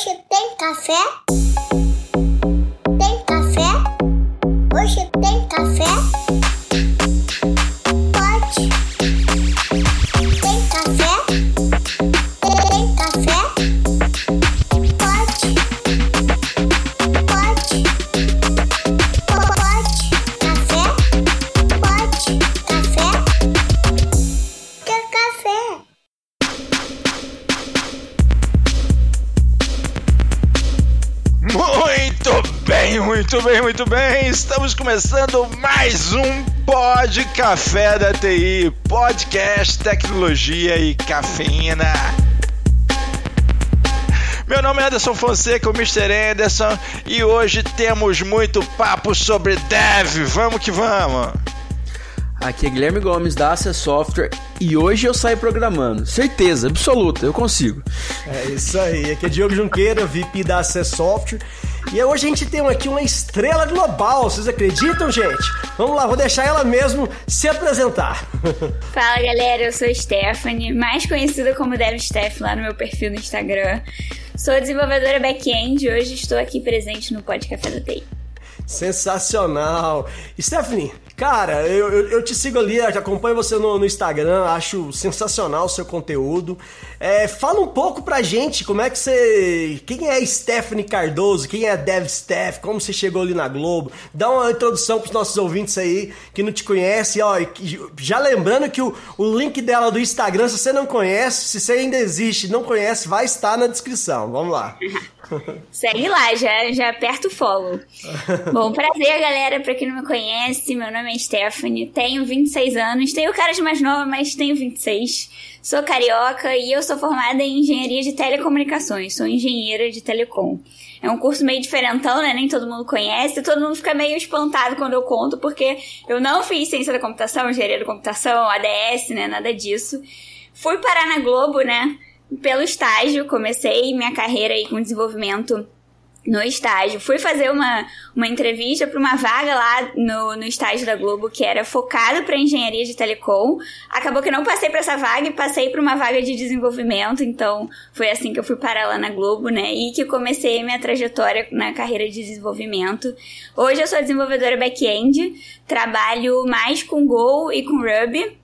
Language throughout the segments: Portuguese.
Hoje tem café? Pod Café da TI, podcast tecnologia e cafeína. Meu nome é Anderson Fonseca, o Mr. Anderson, e hoje temos muito papo sobre dev. Vamos que vamos. Aqui é Guilherme Gomes da Access Software e hoje eu saio programando. Certeza, absoluta, eu consigo. É isso aí, aqui é Diogo Junqueira, VP da Access Software. E hoje a gente tem aqui uma estrela global, vocês acreditam, gente? Vamos lá, vou deixar ela mesmo se apresentar. Fala galera, eu sou Stephanie, mais conhecida como DevSteph lá no meu perfil no Instagram. Sou desenvolvedora back-end e hoje estou aqui presente no Pod Café da TI. Sensacional! Stephanie, cara, eu, eu, eu te sigo ali, acompanho você no, no Instagram, acho sensacional o seu conteúdo. É, fala um pouco pra gente como é que você. Quem é Stephanie Cardoso? Quem é DevSteph? Como você chegou ali na Globo? Dá uma introdução pros nossos ouvintes aí que não te conhecem. Ó, já lembrando que o, o link dela do Instagram, se você não conhece, se você ainda existe não conhece, vai estar na descrição. Vamos lá. Segue lá, já, já aperta o follow. Bom, prazer galera, pra quem não me conhece, meu nome é Stephanie, tenho 26 anos, tenho cara de mais nova, mas tenho 26. Sou carioca e eu sou formada em engenharia de telecomunicações, sou engenheira de telecom. É um curso meio diferentão, né? Nem todo mundo conhece, todo mundo fica meio espantado quando eu conto, porque eu não fiz ciência da computação, engenharia da computação, ADS, né? Nada disso. Fui parar na Globo, né? Pelo estágio, comecei minha carreira aí com desenvolvimento no estágio. Fui fazer uma, uma entrevista para uma vaga lá no, no estágio da Globo que era focada para engenharia de telecom. Acabou que não passei para essa vaga e passei para uma vaga de desenvolvimento. Então foi assim que eu fui parar lá na Globo, né? E que comecei minha trajetória na carreira de desenvolvimento. Hoje eu sou desenvolvedora back-end, trabalho mais com Go e com Ruby.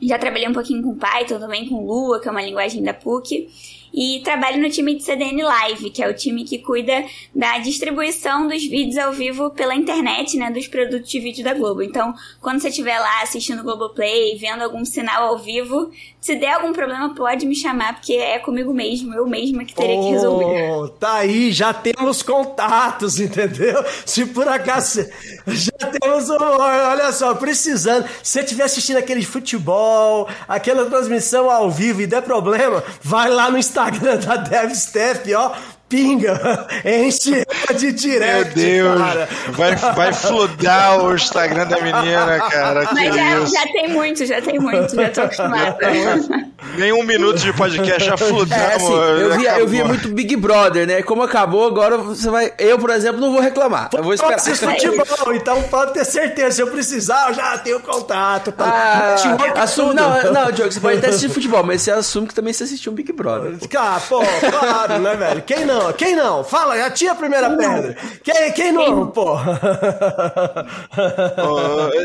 Já trabalhei um pouquinho com Python, também com Lua, que é uma linguagem da PUC. E trabalho no time de CDN Live, que é o time que cuida da distribuição dos vídeos ao vivo pela internet, né, dos produtos de vídeo da Globo. Então, quando você estiver lá assistindo o Globoplay, vendo algum sinal ao vivo, se der algum problema, pode me chamar, porque é comigo mesmo, eu mesma que teria que resolver. Oh, tá aí, já temos contatos, entendeu? Se por acaso já temos, um- olha só, precisando. Se você estiver assistindo aquele futebol, aquela transmissão ao vivo e der problema, vai lá no Instagram da DevStep, ó. Pinga, enche de Meu direct, Deus, cara. vai, vai fludar o Instagram da menina, cara. Que Mas já, isso? já tem muito, já tem muito, já tô acostumada. Nem um minuto de podcast já fludamos. É assim, eu via, eu via muito Big Brother, né? Como acabou, agora você vai. Eu, por exemplo, não vou reclamar. Eu vou esperar. Ser futebol, então pode ter certeza. Se eu precisar, eu já tenho contato. Ah, Network assume, não, não, Diogo, você pode até assistir futebol, mas você assume que também você assistiu um Big Brother. Cara, pô, claro, né, velho? Quem não? Quem não? Fala, atira a primeira pedra. Quem, quem não, pô? Ô,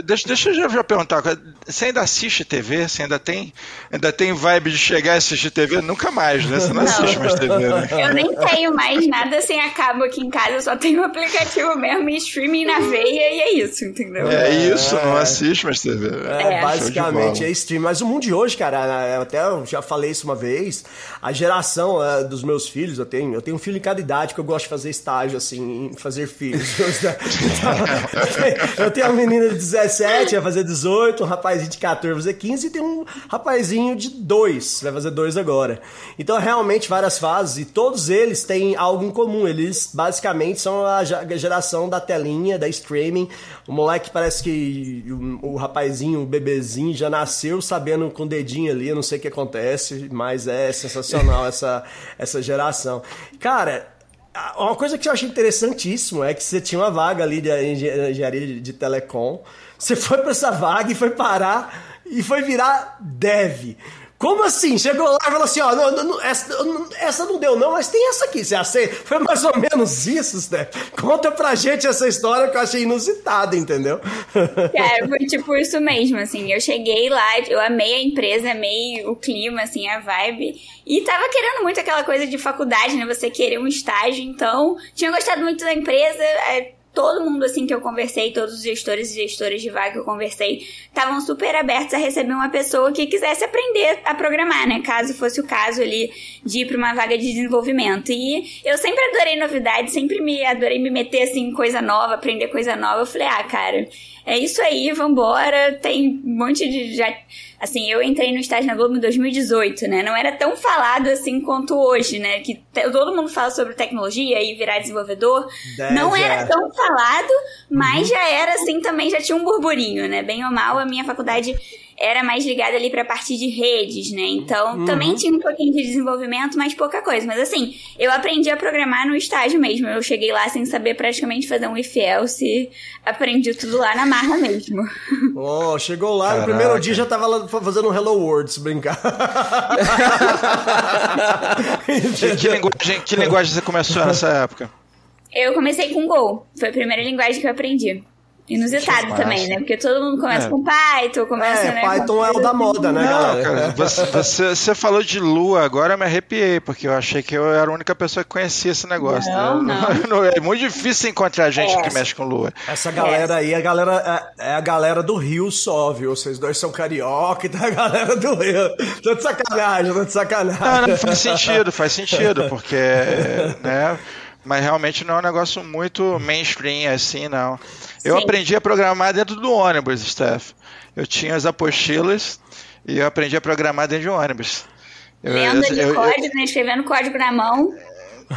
deixa, deixa eu já, já perguntar, você ainda assiste TV? Você ainda tem, ainda tem vibe de chegar e assistir TV? Nunca mais, né? Você não, Não. assiste mais TV, né? Eu nem tenho mais nada sem a cabo aqui em casa, eu só tenho o aplicativo mesmo e streaming na veia e é isso, entendeu? É isso, não assiste mais TV. É, É. basicamente é stream. Mas o mundo de hoje, cara, eu até eu já falei isso uma vez. A geração é, dos meus filhos, eu tenho, eu tenho um filho em cada idade que eu gosto de fazer estágio, assim, fazer filhos. Eu tenho uma menina de 17, vai fazer 18, um rapazinho de 14, vai fazer 15, e tem um rapazinho de 2, vai fazer 2 agora. Então, realmente, várias fases, e todos eles têm algo em comum. Eles, basicamente, são a geração da telinha, da streaming. O moleque parece que o, o rapazinho, o bebezinho, já nasceu sabendo com o dedinho ali, eu não sei o que acontece, mas é sensacional essa, essa geração. Cara, a- uma coisa que eu achei interessantíssimo é que você tinha uma vaga ali de engen- engenharia de telecom, você foi para essa vaga e foi parar e foi virar dev. Como assim? Chegou lá e falou assim, ó, não, não, essa, não, essa, não deu não, mas tem essa aqui, você aceita? Foi mais ou menos isso, Steph. Conta pra gente essa história que eu achei inusitada, entendeu? Cara, foi tipo isso mesmo, assim, eu cheguei lá, eu amei a empresa, amei o clima, assim, a vibe, e tava querendo muito aquela coisa de faculdade, né, você querer um estágio, então, tinha gostado muito da empresa, é, todo mundo assim que eu conversei, todos os gestores e gestoras de vaga que eu conversei, estavam super abertos a receber uma pessoa que quisesse aprender a programar, né? Caso fosse o caso ali de ir para uma vaga de desenvolvimento. E eu sempre adorei novidades, sempre me adorei me meter assim em coisa nova, aprender coisa nova. Eu falei, ah, cara, é isso aí, vambora. Tem um monte de já Assim, eu entrei no estágio na Globo em 2018, né? Não era tão falado assim quanto hoje, né? Que todo mundo fala sobre tecnologia e virar desenvolvedor. Deve, não era é. tão falado, mas uhum. já era assim também, já tinha um burburinho, né? Bem ou mal, a minha faculdade era mais ligada ali pra parte de redes, né? Então, uhum. também tinha um pouquinho de desenvolvimento, mas pouca coisa. Mas assim, eu aprendi a programar no estágio mesmo. Eu cheguei lá sem saber praticamente fazer um if else, aprendi tudo lá na marra mesmo. Oh, chegou lá, Caraca. no primeiro dia já tava lá fazendo um Hello World, se brincar. que, que, linguagem, que linguagem você começou nessa época? Eu comecei com Go. Foi a primeira linguagem que eu aprendi. Inusitado também, né? Porque todo mundo começa é. com Python, começa, é, né? Python é o da moda, né, Não, cara, você, você, você, falou de lua, agora eu me arrepiei, porque eu achei que eu era a única pessoa que conhecia esse negócio. Não, né? não. é muito difícil encontrar gente é. que mexe com lua. Essa galera aí, a galera é, é, a galera do Rio só, viu? Vocês dois são carioca e tá a galera do Rio. Tô de sacanagem, tô de sacanagem. Não, não, faz sentido, faz sentido, porque, né? Mas realmente não é um negócio muito mainstream assim, não. Eu Sim. aprendi a programar dentro do ônibus, Steph. Eu tinha as apostilas e eu aprendi a programar dentro de um ônibus. Lendo de eu, código, eu, né? escrevendo código na mão.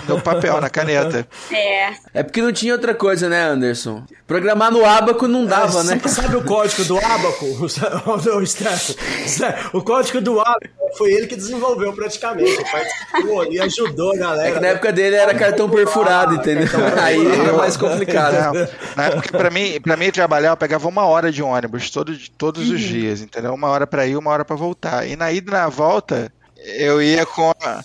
No papel, na caneta. É. É porque não tinha outra coisa, né, Anderson? Programar no Abaco não dava, é, né? Sabe o código do Abaco? o código do Abaco foi ele que desenvolveu praticamente. Participou e ajudou a galera. É que na época dele era cartão perfurado, entendeu? Aí era mais complicado. Não, na época, pra mim, pra mim trabalhar, eu pegava uma hora de ônibus todo, todos os uhum. dias, entendeu? Uma hora pra ir, uma hora pra voltar. E na ida e na volta, eu ia com. A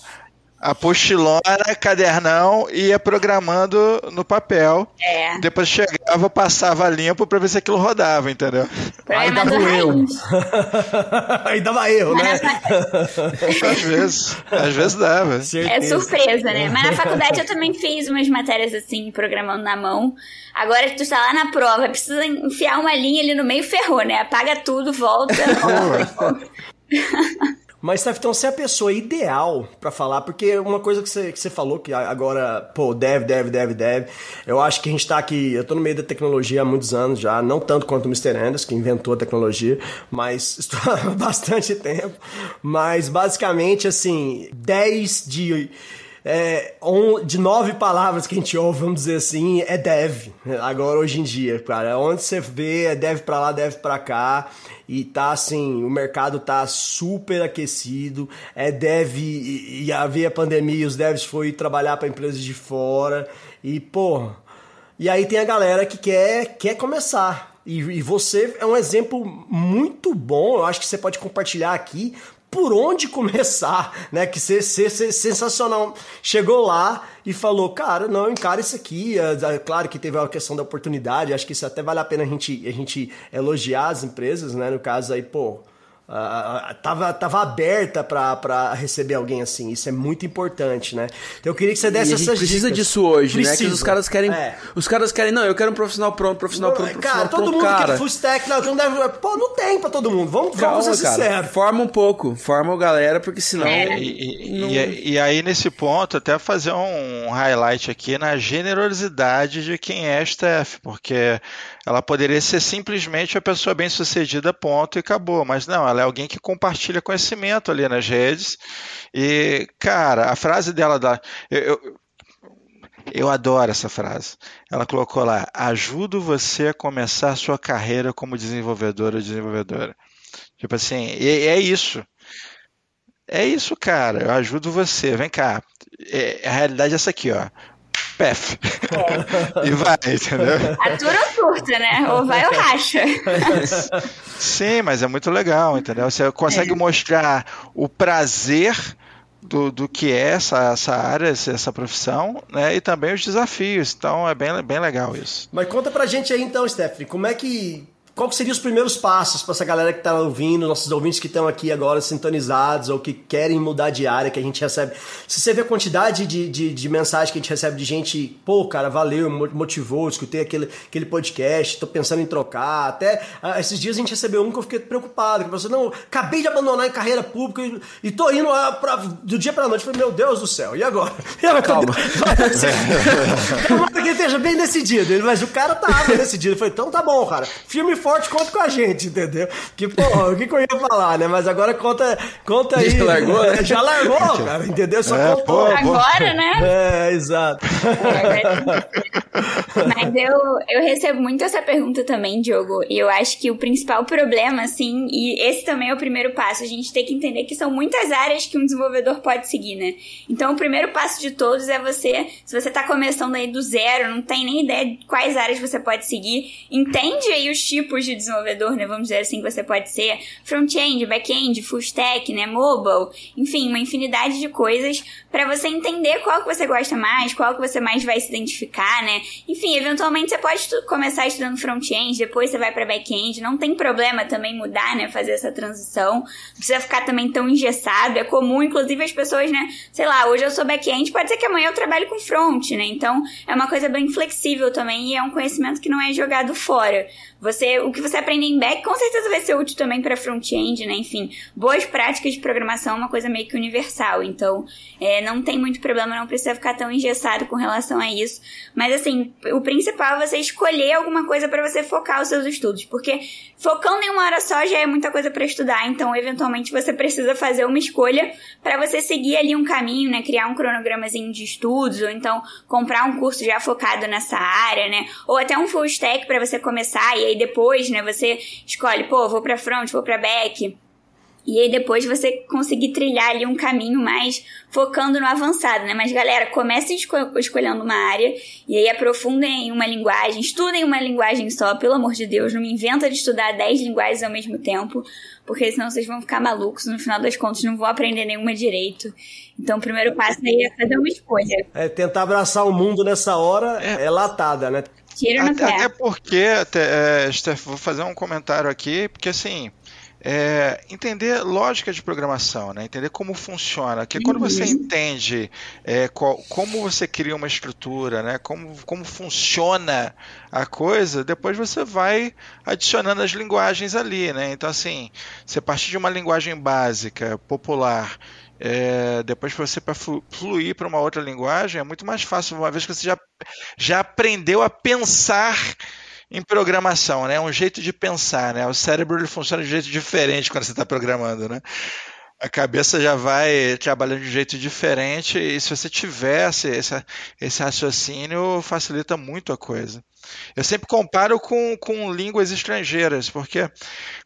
apostilona, cadernão e ia programando no papel. É. Depois chegava, passava limpo pra ver se aquilo rodava, entendeu? Aí dava erro. Aí dava erro, né? às vezes, às vezes dava. É surpresa, né? Mas na faculdade eu também fiz umas matérias assim, programando na mão. Agora que tu está lá na prova, precisa enfiar uma linha ali no meio, ferrou, né? Apaga tudo, volta. Mas, então você é a pessoa ideal para falar, porque uma coisa que você, que você falou, que agora, pô, deve, deve, deve, deve. Eu acho que a gente tá aqui, eu tô no meio da tecnologia há muitos anos já, não tanto quanto o Mr. Anders, que inventou a tecnologia, mas estou há bastante tempo. Mas, basicamente, assim, 10 de é, de nove palavras que a gente ouve, vamos dizer assim, é dev. Agora, hoje em dia, cara. Onde você vê, é dev pra lá, dev pra cá. E tá assim, o mercado tá super aquecido. É dev, e, e havia pandemia, os devs foi trabalhar para empresas de fora. E, pô. E aí tem a galera que quer, quer começar. E, e, você é um exemplo muito bom, eu acho que você pode compartilhar aqui por onde começar, né? Que ser, ser, ser sensacional. Chegou lá e falou, cara, não, encara isso aqui. É, é, claro que teve a questão da oportunidade, acho que isso até vale a pena a gente, a gente elogiar as empresas, né? No caso aí, pô, Uh, tava, tava aberta para receber alguém assim. Isso é muito importante, né? Então eu queria que você desse essas precisa dicas. disso hoje, precisa. né? Que os caras querem. É. Os caras querem, não, eu quero um profissional pronto, profissional pronto, cara, profissional todo pronto, mundo cara. quer full stack, não, não deve, pô, não tem para todo mundo. Vamos, Calma, vamos ser sinceros. Forma um pouco, forma a galera, porque senão. É. E, não... e, e, aí, nesse ponto, até fazer um highlight aqui na generosidade de quem é Steph, porque ela poderia ser simplesmente a pessoa bem sucedida, ponto, e acabou. Mas não, ela é alguém que compartilha conhecimento ali nas redes. E, cara, a frase dela da. Eu, eu, eu adoro essa frase. Ela colocou lá: ajudo você a começar sua carreira como desenvolvedora ou desenvolvedora. Tipo assim, e, é isso. É isso, cara. Eu ajudo você. Vem cá. É, a realidade é essa aqui, ó pef. e vai, entendeu? Atura ou curta, né? Ou vai ou racha. Sim, mas é muito legal, entendeu? Você consegue é. mostrar o prazer do, do que é essa, essa área, essa profissão, né? E também os desafios. Então é bem, bem legal isso. Mas conta pra gente aí então, Stephanie, como é que qual seriam os primeiros passos para essa galera que está ouvindo, nossos ouvintes que estão aqui agora sintonizados ou que querem mudar de área, que a gente recebe? Se você vê a quantidade de, de, de mensagem que a gente recebe de gente, pô, cara, valeu, motivou, escutei aquele, aquele podcast, tô pensando em trocar. Até ah, esses dias a gente recebeu um que eu fiquei preocupado, que falou assim, não, acabei de abandonar a carreira pública e, e tô indo lá pra, do dia pra noite. Eu falei, meu Deus do céu, e agora? E agora Calma. Calma que esteja bem decidido. Mas o cara tava decidido. Falei, então tá bom, cara. Filme forte, conta com a gente, entendeu? Que, porra, o que, que eu ia falar, né? Mas agora conta, conta aí. Já largou, né? Já largou, cara, entendeu? Só é, contou. Pô, agora, né? É, exato. Mas eu, eu recebo muito essa pergunta também, Diogo. E eu acho que o principal problema, assim, e esse também é o primeiro passo, a gente tem que entender que são muitas áreas que um desenvolvedor pode seguir, né? Então, o primeiro passo de todos é você, se você tá começando aí do zero, não tem nem ideia de quais áreas você pode seguir, entende aí os tipos de desenvolvedor, né? Vamos dizer assim, que você pode ser front-end, back-end, full stack, né? Mobile, enfim, uma infinidade de coisas para você entender qual que você gosta mais, qual que você mais vai se identificar, né? Enfim, eventualmente você pode começar estudando front-end, depois você vai para back-end, não tem problema também mudar, né? Fazer essa transição, não precisa ficar também tão engessado, é comum, inclusive as pessoas, né? Sei lá, hoje eu sou back-end, pode ser que amanhã eu trabalhe com front, né? Então é uma coisa bem flexível também e é um conhecimento que não é jogado fora. Você, o que você aprende em back com certeza vai ser útil também para front-end, né? Enfim, boas práticas de programação é uma coisa meio que universal. Então, é, não tem muito problema, não precisa ficar tão engessado com relação a isso. Mas assim, o principal é você escolher alguma coisa para você focar os seus estudos, porque focando em uma hora só já é muita coisa para estudar. Então, eventualmente você precisa fazer uma escolha para você seguir ali um caminho, né? Criar um cronogramazinho de estudos ou então comprar um curso já focado nessa área, né? Ou até um full stack para você começar e aí depois, né, você escolhe, pô, vou pra front, vou pra back. E aí depois você conseguir trilhar ali um caminho mais focando no avançado, né? Mas galera, comecem esco escolhendo uma área e aí aprofundem em uma linguagem, estudem uma linguagem só, pelo amor de Deus, não me inventa de estudar 10 linguagens ao mesmo tempo, porque senão vocês vão ficar malucos, no final das contas não vão aprender nenhuma direito. Então o primeiro passo aí é fazer uma escolha. É tentar abraçar o mundo nessa hora é, é latada, né? No até, até porque, até, é, Steph, vou fazer um comentário aqui, porque assim, é, entender lógica de programação, né? entender como funciona. Que quando você uhum. entende é, qual, como você cria uma estrutura, né? como, como funciona a coisa, depois você vai adicionando as linguagens ali. Né? Então, assim, você partir de uma linguagem básica, popular, é, depois você para fluir para uma outra linguagem é muito mais fácil, uma vez que você já, já aprendeu a pensar em programação, né? É um jeito de pensar, né? O cérebro ele funciona de um jeito diferente quando você está programando, né? A cabeça já vai trabalhando de um jeito diferente e se você tivesse esse, esse raciocínio, facilita muito a coisa. Eu sempre comparo com, com línguas estrangeiras, porque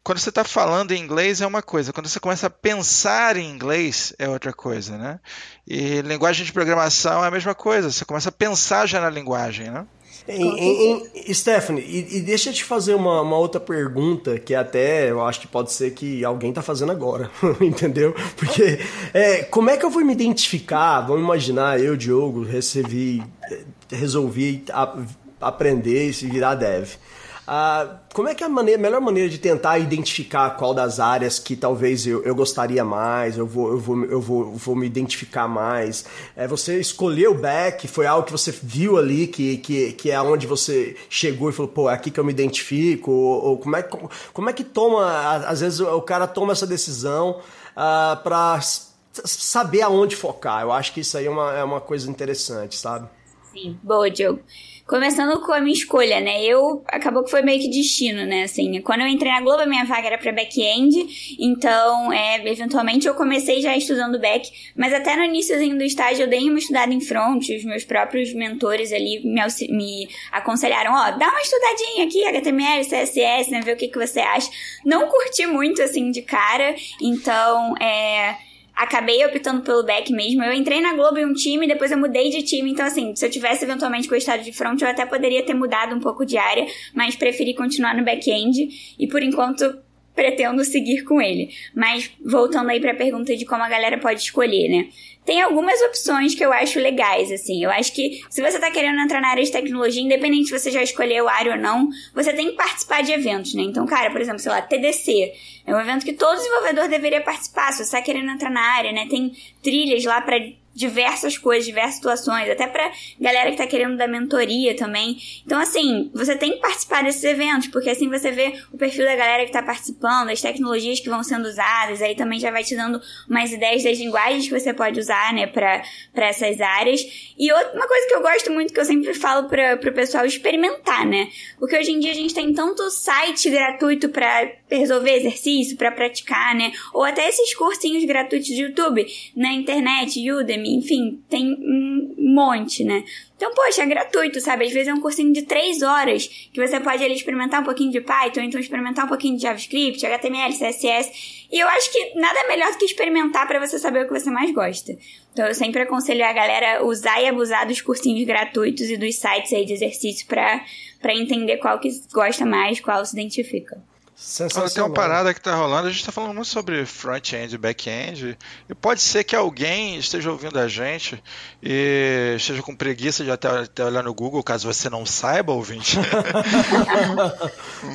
quando você está falando em inglês é uma coisa, quando você começa a pensar em inglês é outra coisa, né? E linguagem de programação é a mesma coisa, você começa a pensar já na linguagem, né? Em, em, Stephanie, e, e, deixa eu te fazer uma, uma, outra pergunta que até eu acho que pode ser que alguém tá fazendo agora, entendeu? Porque é, como é que eu vou me identificar? Vamos imaginar, eu, Diogo, recebi, é, resolvi a, aprender e se virar dev. Ah, como é que é a maneira, melhor maneira de tentar identificar qual das áreas que talvez eu, eu gostaria mais, eu vou, eu vou, eu vou, vou me identificar mais? É, você escolheu o back, foi algo que você viu ali, que, que, que é onde você chegou e falou, pô, é aqui que eu me identifico? Ou, ou como, é, como, como é que toma, às vezes o cara toma essa decisão ah, para saber aonde focar? Eu acho que isso aí é uma, é uma coisa interessante, sabe? Sim, boa, Diogo. Começando com a minha escolha, né? Eu acabou que foi meio que destino, né? Assim, quando eu entrei na Globo, a minha vaga era para back-end, então, é, eventualmente eu comecei já estudando back, mas até no iníciozinho do estágio eu dei uma estudada em front, os meus próprios mentores ali me, me aconselharam, ó, dá uma estudadinha aqui, HTML, CSS, né? Ver o que, que você acha. Não curti muito, assim, de cara, então, é acabei optando pelo back mesmo. Eu entrei na Globo em um time, depois eu mudei de time. Então, assim, se eu tivesse eventualmente gostado de front, eu até poderia ter mudado um pouco de área, mas preferi continuar no back-end. E por enquanto, pretendo seguir com ele. Mas voltando aí para a pergunta de como a galera pode escolher, né? Tem algumas opções que eu acho legais, assim. Eu acho que se você tá querendo entrar na área de tecnologia, independente se você já escolheu a área ou não, você tem que participar de eventos, né? Então, cara, por exemplo, sei lá, TDC. É um evento que todo desenvolvedor deveria participar, se você tá querendo entrar na área, né? Tem trilhas lá para diversas coisas, diversas situações, até pra galera que tá querendo dar mentoria também. Então, assim, você tem que participar desses eventos, porque assim você vê o perfil da galera que tá participando, as tecnologias que vão sendo usadas, aí também já vai te dando umas ideias das linguagens que você pode usar, né, pra, pra essas áreas. E outra, uma coisa que eu gosto muito, que eu sempre falo pra, pro pessoal experimentar, né? Porque hoje em dia a gente tem tanto site gratuito para resolver exercício, para praticar, né? Ou até esses cursinhos gratuitos de YouTube, na internet, Udemy, enfim, tem um monte, né? Então, poxa, é gratuito, sabe? Às vezes é um cursinho de três horas que você pode ali experimentar um pouquinho de Python, então experimentar um pouquinho de JavaScript, HTML, CSS. E eu acho que nada melhor do que experimentar para você saber o que você mais gosta. Então, eu sempre aconselho a galera usar e abusar dos cursinhos gratuitos e dos sites aí de exercício para entender qual que gosta mais, qual se identifica. Sensacional. Tem uma parada que tá rolando, a gente tá falando muito sobre front-end e back-end, e pode ser que alguém esteja ouvindo a gente e esteja com preguiça de até, até olhar no Google, caso você não saiba, ouvinte.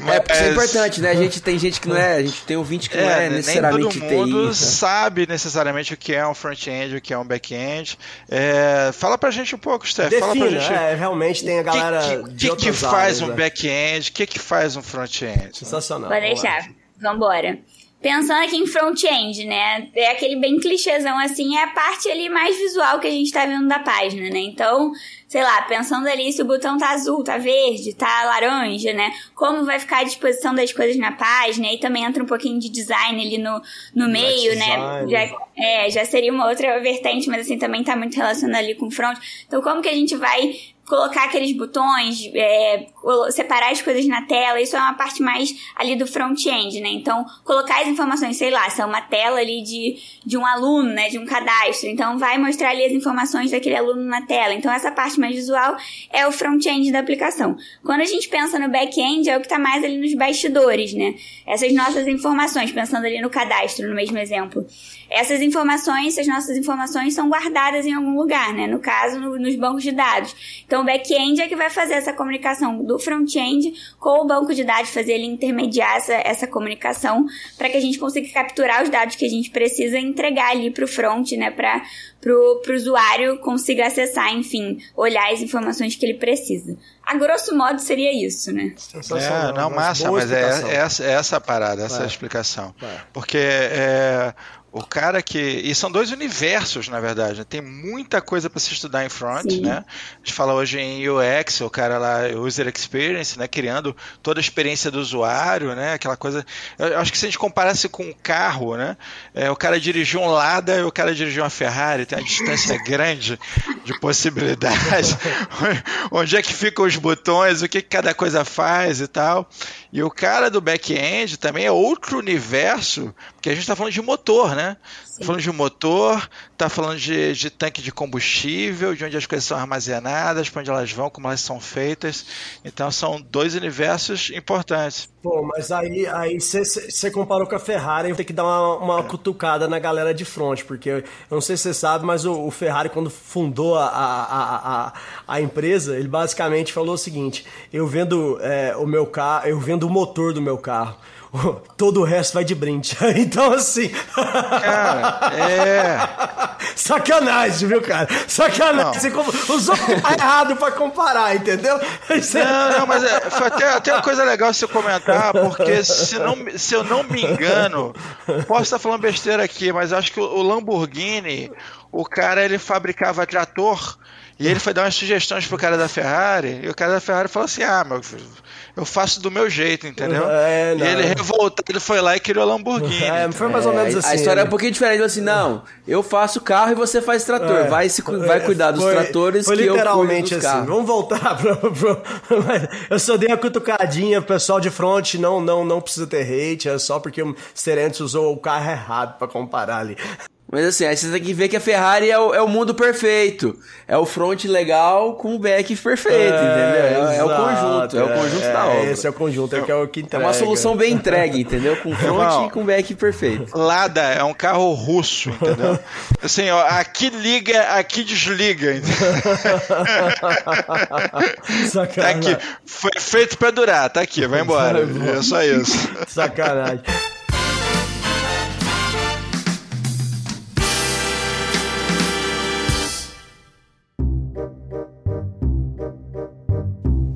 Mas, é, isso é importante, né? A gente tem gente que não é, a gente tem ouvinte que é, não é necessariamente nem todo mundo TI, sabe necessariamente o que é um front-end, o que é um back-end. É, fala pra gente um pouco, Steph. Defina, fala pra gente. É, realmente tem a galera que, que, de que, que faz áreas, um né? back-end, o que, que faz um front-end? Sensacional. Pode deixar. Vambora. Pensando aqui em front-end, né? É aquele bem clichêzão assim, é a parte ali mais visual que a gente tá vendo da página, né? Então, sei lá, pensando ali se o botão tá azul, tá verde, tá laranja, né? Como vai ficar a disposição das coisas na página, e também entra um pouquinho de design ali no, no meio, né? Já, é, já seria uma outra vertente, mas assim, também tá muito relacionado ali com front. Então, como que a gente vai colocar aqueles botões, é, separar as coisas na tela, isso é uma parte mais ali do front-end, né? Então, colocar as informações, sei lá, se é uma tela ali de, de um aluno, né? De um cadastro. Então, vai mostrar ali as informações daquele aluno na tela. Então, essa parte mais visual é o front-end da aplicação. Quando a gente pensa no back-end, é o que está mais ali nos bastidores, né? Essas nossas informações, pensando ali no cadastro, no mesmo exemplo. Essas informações, essas nossas informações são guardadas em algum lugar, né? No caso, no, nos bancos de dados. Então, o back-end é que vai fazer essa comunicação do front-end com o banco de dados, fazer ele intermediar essa, essa comunicação para que a gente consiga capturar os dados que a gente precisa e entregar ali para o front, né? Para pro, pro usuário consiga acessar, enfim, olhar as informações que ele precisa. A grosso modo seria isso, né? É, não, massa, mas é, é, essa, é essa a parada, essa é. explicação. Porque é, o cara que. E são dois universos, na verdade. Né? Tem muita coisa para se estudar em front, Sim. né? A gente fala hoje em UX, o cara lá, User Experience, né? Criando toda a experiência do usuário, né? Aquela coisa. Eu acho que se a gente comparasse com um carro, né? É, o cara dirigiu um Lada e o cara dirigiu uma Ferrari, tem uma distância grande de possibilidades. Onde é que ficam os botões, o que, que cada coisa faz e tal. E o cara do back-end também é outro universo, porque a gente está falando de motor, né? Tá falando de motor, tá falando de, de, tanque de combustível, de onde as coisas são armazenadas, para onde elas vão, como elas são feitas. Então são dois universos importantes. Pô, mas aí você comparou com a Ferrari, eu tenho que dar uma, uma cutucada na galera de frente, porque eu não sei se você sabe, mas o, o Ferrari, quando fundou a, a, a, a, empresa, ele basicamente falou o seguinte: eu vendo é, o meu carro, eu vendo o motor do meu carro. todo o resto vai de brinde. Então, assim. Cara, é. Sacanagem, viu, cara? Sacanagem. Você usou errado pra comparar, entendeu? Não, não, mas é, foi até, até uma coisa legal você comentar, porque se, não, se eu não me engano, posso estar falando besteira aqui, mas acho que o Lamborghini, o cara ele fabricava trator. E ele foi dar umas sugestões pro cara da Ferrari, e o cara da Ferrari falou assim: Ah, meu filho, eu faço do meu jeito, entendeu? É, e ele revoltado, ele foi lá e criou a Lamborghini. É, foi mais ou menos é, assim. A história é um pouquinho diferente, ele assim, não, eu faço carro e você faz trator, é, vai, se, vai cuidar dos foi, tratores foi que literalmente eu cuido dos assim. Vamos voltar pro, pro, Eu só dei uma cutucadinha, pessoal de front não, não, não precisa ter hate, é só porque o Sterentes usou o carro errado para comparar ali. Mas assim, aí você tem que ver que a Ferrari é o, é o mundo perfeito. É o front legal com o back perfeito, entendeu? É, é o conjunto, é o conjunto é, da obra. Esse é o conjunto, é, que é o que É entrega. uma solução bem entregue, entendeu? Com front e com back perfeito. Lada é um carro russo, entendeu? Assim, ó, aqui liga, aqui desliga. entendeu? Tá Sacanagem. aqui. Foi feito pra durar, tá aqui, vai embora. É só isso. Sacanagem.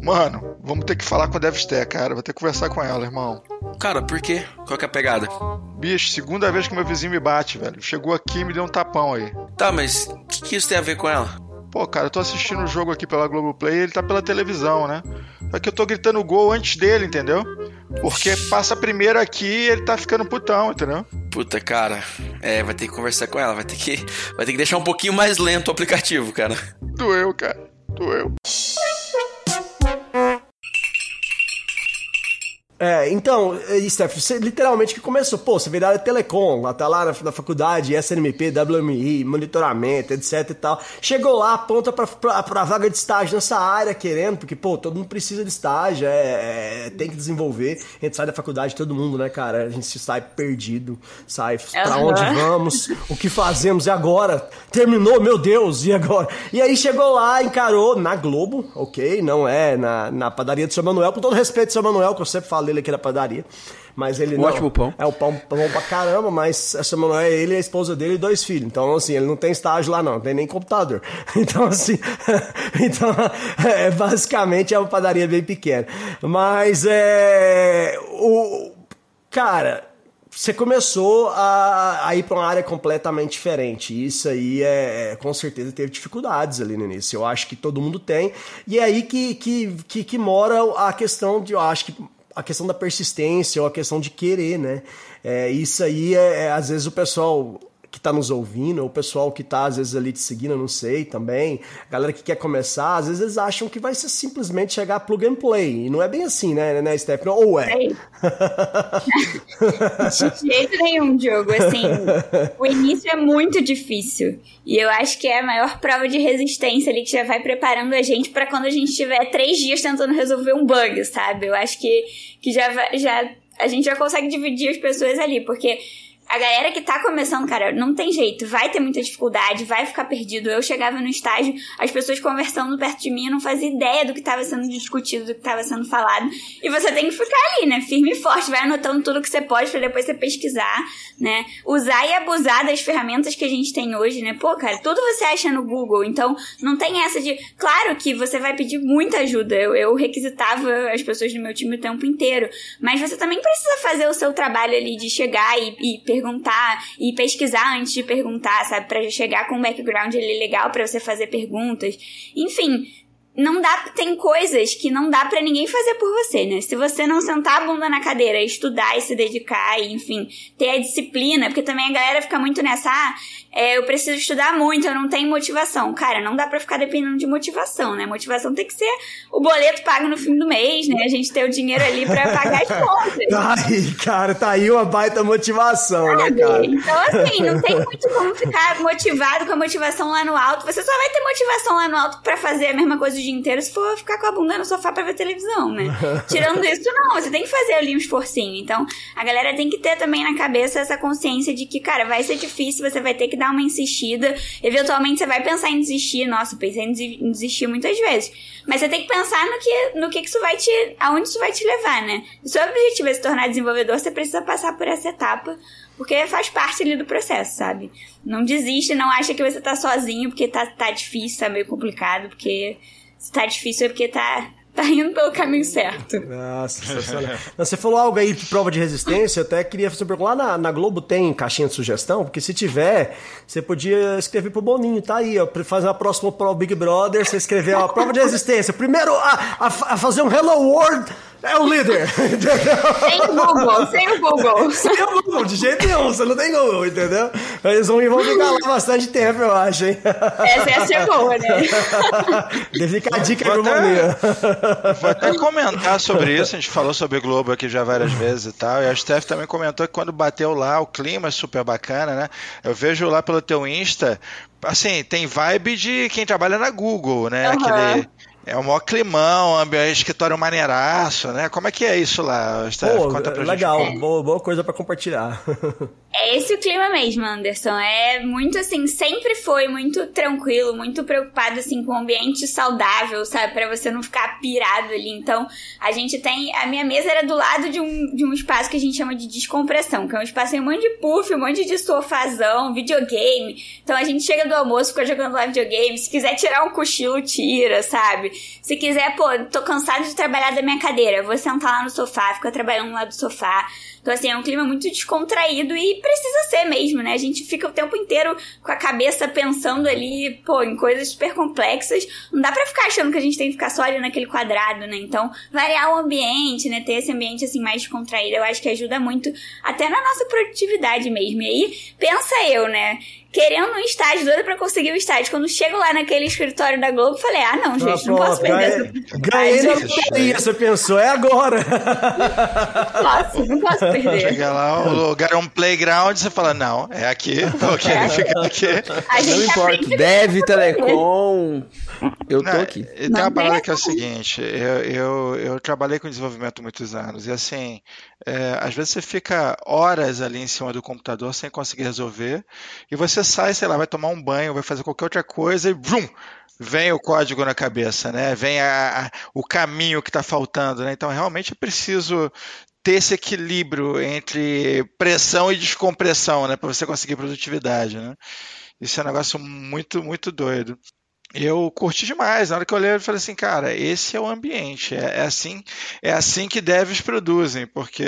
Mano, vamos ter que falar com a Devster, cara. Vou ter que conversar com ela, irmão. Cara, por quê? Qual que é a pegada? Bicho, segunda vez que meu vizinho me bate, velho. Chegou aqui e me deu um tapão aí. Tá, mas o que, que isso tem a ver com ela? Pô, cara, eu tô assistindo o jogo aqui pela Globoplay e ele tá pela televisão, né? Só que eu tô gritando gol antes dele, entendeu? Porque passa primeiro aqui e ele tá ficando putão, entendeu? Puta, cara. É, vai ter que conversar com ela, vai ter que, vai ter que deixar um pouquinho mais lento o aplicativo, cara. Doeu, cara. Doeu. É, então, eh, Steph, você literalmente que começou, pô, você veio da área telecom, lá tá lá na, na faculdade, SNMP, WMI, monitoramento, etc e tal. Chegou lá, aponta pra, pra, pra vaga de estágio nessa área querendo, porque, pô, todo mundo precisa de estágio, é, é, tem que desenvolver. A gente sai da faculdade, todo mundo, né, cara? A gente sai perdido, sai pra Aham. onde vamos, o que fazemos, e agora? Terminou, meu Deus, e agora? E aí chegou lá, encarou na Globo, ok? Não é na, na padaria do seu Manuel, com todo respeito ao seu Manuel, que eu sempre falo dele aqui na padaria. Mas ele Um não. ótimo pão. É o pão bom pra caramba, mas seu Manuel é ele, a esposa dele e dois filhos. Então, assim, ele não tem estágio lá, não, não tem nem computador. Então, assim. então, é, basicamente é uma padaria bem pequena. Mas é. O. Cara você começou a, a ir para uma área completamente diferente. Isso aí é, é, com certeza teve dificuldades ali no início. Eu acho que todo mundo tem. E é aí que, que, que, que mora a questão de, eu acho que a questão da persistência ou a questão de querer, né? É, isso aí é, é, às vezes o pessoal que tá nos ouvindo, ou o pessoal que tá às vezes ali te seguindo, eu não sei também, a galera que quer começar, às vezes eles acham que vai ser simplesmente chegar plug and play. E não é bem assim, né, né, Stephanie? Ou é? De jeito nenhum, Diogo. Assim, o início é muito difícil. E eu acho que é a maior prova de resistência ali que já vai preparando a gente pra quando a gente tiver três dias tentando resolver um bug, sabe? Eu acho que, que já, já a gente já consegue dividir as pessoas ali, porque a galera que tá começando, cara, não tem jeito, vai ter muita dificuldade, vai ficar perdido. Eu chegava no estágio, as pessoas conversando perto de mim, eu não fazia ideia do que tava sendo discutido, do que tava sendo falado. E você tem que ficar ali, né, firme e forte, vai anotando tudo que você pode pra depois você pesquisar, né? Usar e abusar das ferramentas que a gente tem hoje, né? Pô, cara, tudo você acha no Google, então não tem essa de. Claro que você vai pedir muita ajuda. Eu, eu requisitava as pessoas do meu time o tempo inteiro, mas você também precisa fazer o seu trabalho ali de chegar e, e perguntar e pesquisar antes de perguntar, sabe? Pra chegar com um background ali legal pra você fazer perguntas. Enfim, não dá, tem coisas que não dá pra ninguém fazer por você, né? Se você não sentar a bunda na cadeira, estudar e se dedicar, e, enfim, ter a disciplina, porque também a galera fica muito nessa, ah, é, eu preciso estudar muito, eu não tenho motivação. Cara, não dá pra ficar dependendo de motivação, né? Motivação tem que ser o boleto pago no fim do mês, né? A gente ter o dinheiro ali pra pagar as contas. Tá aí, cara, tá aí uma baita motivação, né, Sabe? cara? Então, assim, não tem muito como ficar motivado com a motivação lá no alto. Você só vai ter motivação lá no alto pra fazer a mesma coisa o dia inteiro se for ficar com a bunda no sofá pra ver televisão, né? Tirando isso, não. Você tem que fazer ali um esforcinho. Então, a galera tem que ter também na cabeça essa consciência de que, cara, vai ser difícil, você vai ter que dar uma insistida. Eventualmente, você vai pensar em desistir. Nossa, pensei em desistir muitas vezes. Mas você tem que pensar no que, no que, que isso vai te. aonde isso vai te levar, né? Se o seu objetivo é se tornar desenvolvedor, você precisa passar por essa etapa. Porque faz parte ali do processo, sabe? Não desiste, não acha que você tá sozinho porque tá, tá difícil, tá meio complicado, porque se tá difícil é porque tá, tá indo pelo caminho certo. Nossa, Você falou algo aí de prova de resistência, eu até queria fazer uma. Lá na, na Globo tem caixinha de sugestão? Porque se tiver, você podia escrever pro Boninho, tá aí, ó. Fazer uma próxima prova Big Brother, você escrever, ó, prova de resistência. Primeiro a, a, a fazer um Hello World é o líder, entendeu? Sem o Google, sem o Google. Sem o Google, de jeito nenhum, você não tem Google, entendeu? Eles vão, vão ficar lá bastante tempo, eu acho, hein? Essa ia ser boa, né? Deve ficar a dica Vou até-. Vou até comentar sobre isso, a gente falou sobre Globo aqui já várias vezes e tal, e a Steph também comentou que quando bateu lá, o clima é super bacana, né? Eu vejo lá pelo teu Insta, assim, tem vibe de quem trabalha na Google, né? Aham. Aquele, é o maior climão, ambiente, escritório maneiraço, né? Como é que é isso lá, Steph? Pô, Conta pra legal, gente. boa, boa coisa pra compartilhar. É esse o clima mesmo, Anderson. É muito assim, sempre foi muito tranquilo, muito preocupado assim com o ambiente saudável, sabe? Pra você não ficar pirado ali. Então, a gente tem. A minha mesa era do lado de um, de um espaço que a gente chama de descompressão, que é um espaço com um monte de puff, um monte de sofazão, videogame. Então a gente chega do almoço, fica jogando lá videogame. Se quiser tirar um cochilo, tira, sabe? Se quiser, pô, tô cansado de trabalhar da minha cadeira, vou sentar lá no sofá, fica trabalhando lá do sofá. Então, assim, é um clima muito descontraído e precisa ser mesmo, né? A gente fica o tempo inteiro com a cabeça pensando ali, pô, em coisas super complexas. Não dá pra ficar achando que a gente tem que ficar só ali naquele quadrado, né? Então, variar o ambiente, né? Ter esse ambiente, assim, mais descontraído, eu acho que ajuda muito até na nossa produtividade mesmo. E aí, pensa eu, né? Querendo um estágio, doida pra conseguir o estágio. Quando chego lá naquele escritório da Globo, falei, ah, não, gente, não posso perder ganhei, na loteria, você pensou, é agora. Posso, não posso perder. Chega lá, o lugar é um playground, você fala, não, é aqui, vou querer ficar aqui. A gente Não importa. aprende Dev, Telecom. Eu tô Não, aqui. E tem Não uma parada que é o seguinte, eu, eu, eu trabalhei com desenvolvimento há muitos anos, e assim, é, às vezes você fica horas ali em cima do computador sem conseguir resolver, e você sai, sei lá, vai tomar um banho, vai fazer qualquer outra coisa e vrum, vem o código na cabeça, né? Vem a- a- o caminho que está faltando, né? Então realmente é preciso ter esse equilíbrio entre pressão e descompressão, né? Para você conseguir produtividade, né? Isso é um negócio muito, muito doido. Eu curti demais. Na hora que eu olhei, eu falei assim, cara, esse é o ambiente. É, é assim, é assim que devs produzem, porque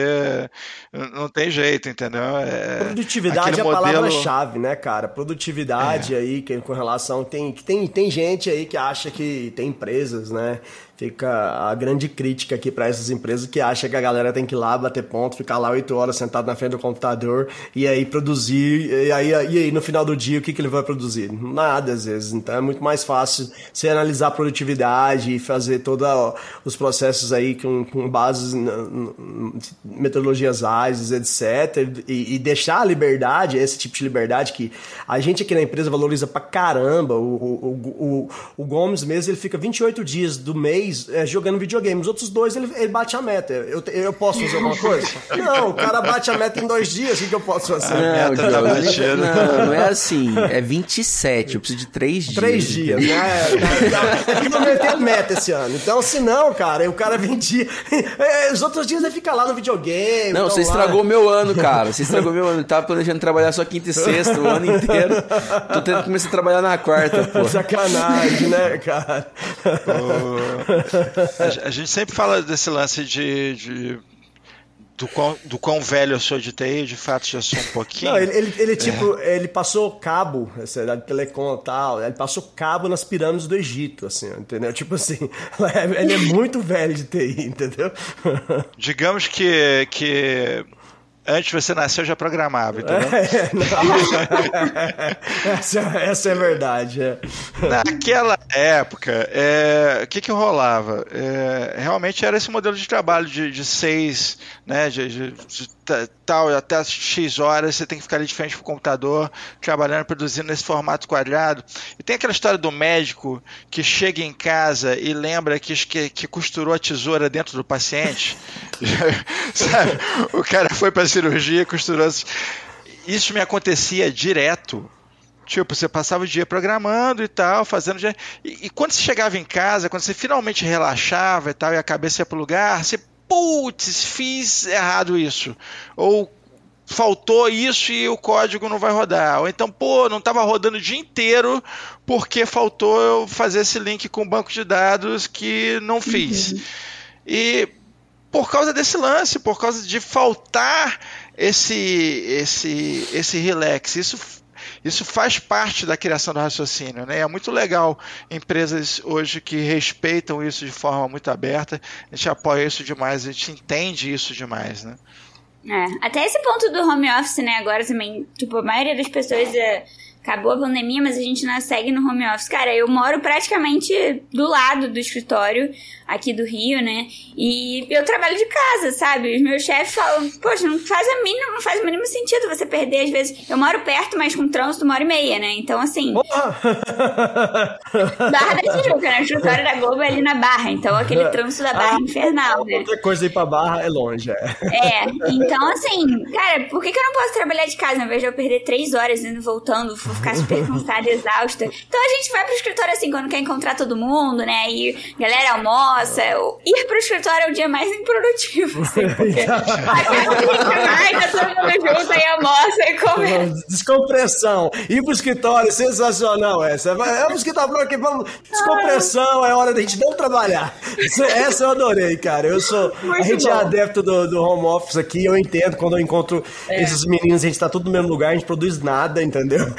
não tem jeito, entendeu? É, Produtividade é a modelo- palavra-chave, né, cara? Produtividade É. aí, que com relação. Tem, tem, tem gente aí que acha que tem empresas, né? Fica a grande crítica aqui para essas empresas que acha que a galera tem que ir lá bater ponto, ficar lá oito horas sentado na frente do computador e aí produzir. E aí, e aí no final do dia, o que, que ele vai produzir? Nada, às vezes. Então é muito mais fácil você analisar a produtividade e fazer todos os processos aí com, com bases metodologias ágeis, etc. E, e deixar a liberdade, esse tipo de liberdade que a gente aqui na empresa valoriza pra caramba. O, o, o, o Gomes mesmo, ele fica 28 dias do mês é, jogando videogame. Os outros dois, ele, ele bate a meta. Eu, eu posso fazer alguma coisa? Não, o cara bate a meta em dois dias. O que, que eu posso fazer? Não, meta tá Diogo, não, não é assim. É 27. Eu preciso de 3 dias. Três dias, né? É, é que não a meta esse ano. Então, se não, cara, o cara vendia. É, os outros dias ele fica lá no videogame. Não, você lá- estragou meu ano, cara. Você estragou meu ano. Eu tava planejando trabalhar só quinta e sexta o ano inteiro. Tô tentando começar a trabalhar na quarta, pô. Sacanagem, né, cara? A, a gente sempre fala desse lance de, de- do, quão, do quão velho eu sou de TI, de fato já sou um pouquinho. Não, ele, ele, ele, tipo, ele passou cabo, essa idade de telecom e tal, ele passou cabo nas pirâmides do Egito, assim, entendeu? Tipo assim, ele é muito velho de TI, entendeu? Digamos que, que antes de você nascer eu já programava, entendeu? É, essa, essa é verdade, é. Naquela época, é, o que que rolava? É, realmente era esse modelo de trabalho de, de seis, né, de, de- tal, até X horas, você tem que ficar ali de frente pro computador, trabalhando, produzindo nesse formato quadrado. E tem aquela história do médico que chega em casa e lembra que, que, que costurou a tesoura dentro do paciente. Sabe? O cara foi pra cirurgia e costurou. Isso me acontecia direto. Tipo, você passava o dia programando e tal, fazendo. E, e quando você chegava em casa, quando você finalmente relaxava e tal, e a cabeça ia pro lugar, você, putz, fiz errado isso. Ou faltou isso e o código não vai rodar. Ou então, pô, não estava rodando o dia inteiro porque faltou eu fazer esse link com o banco de dados que não fiz. E por causa desse lance, por causa de faltar esse esse esse relax, isso isso faz parte da criação do raciocínio, né? É muito legal empresas hoje que respeitam isso de forma muito aberta. A gente apoia isso demais, a gente entende isso demais, né? É, até esse ponto do home office, né, agora também, tipo, a maioria das pessoas é, acabou a pandemia, mas a gente não segue no home office. Cara, eu moro praticamente do lado do escritório aqui do Rio, né? E eu trabalho de casa, sabe? Os meus chefes falam, poxa, não faz a mínima, não faz o mínimo sentido você perder, às vezes. Eu moro perto, mas com trânsito uma hora e meia, né? Então, assim. Barra da Tijuca, né? O escritório da Globo é ali na Barra. Então, aquele trânsito da Barra é infernal, né? Qualquer coisa ir pra Barra é longe, é. É, então assim, cara, por que, que eu não posso trabalhar de casa ao invés de eu perder três horas indo voltando, vou ficar super cansada, exausta? Então a gente vai pro escritório assim, quando quer encontrar todo mundo, né? E galera almoça. Ir pro escritório é o dia mais improdutivo, assim, porque ai, tá todo mundo junto, aí almoça e come. Descompressão. Ir pro escritório, sensacional essa. É pro escritório aqui, vamos. Descompressão, é hora da gente não trabalhar. Essa eu adorei, cara. Eu sou. Muito a gente bom. é adepto do, do home office aqui, eu entendo quando eu encontro É. esses meninos, a gente tá tudo no mesmo lugar, a gente produz nada, entendeu?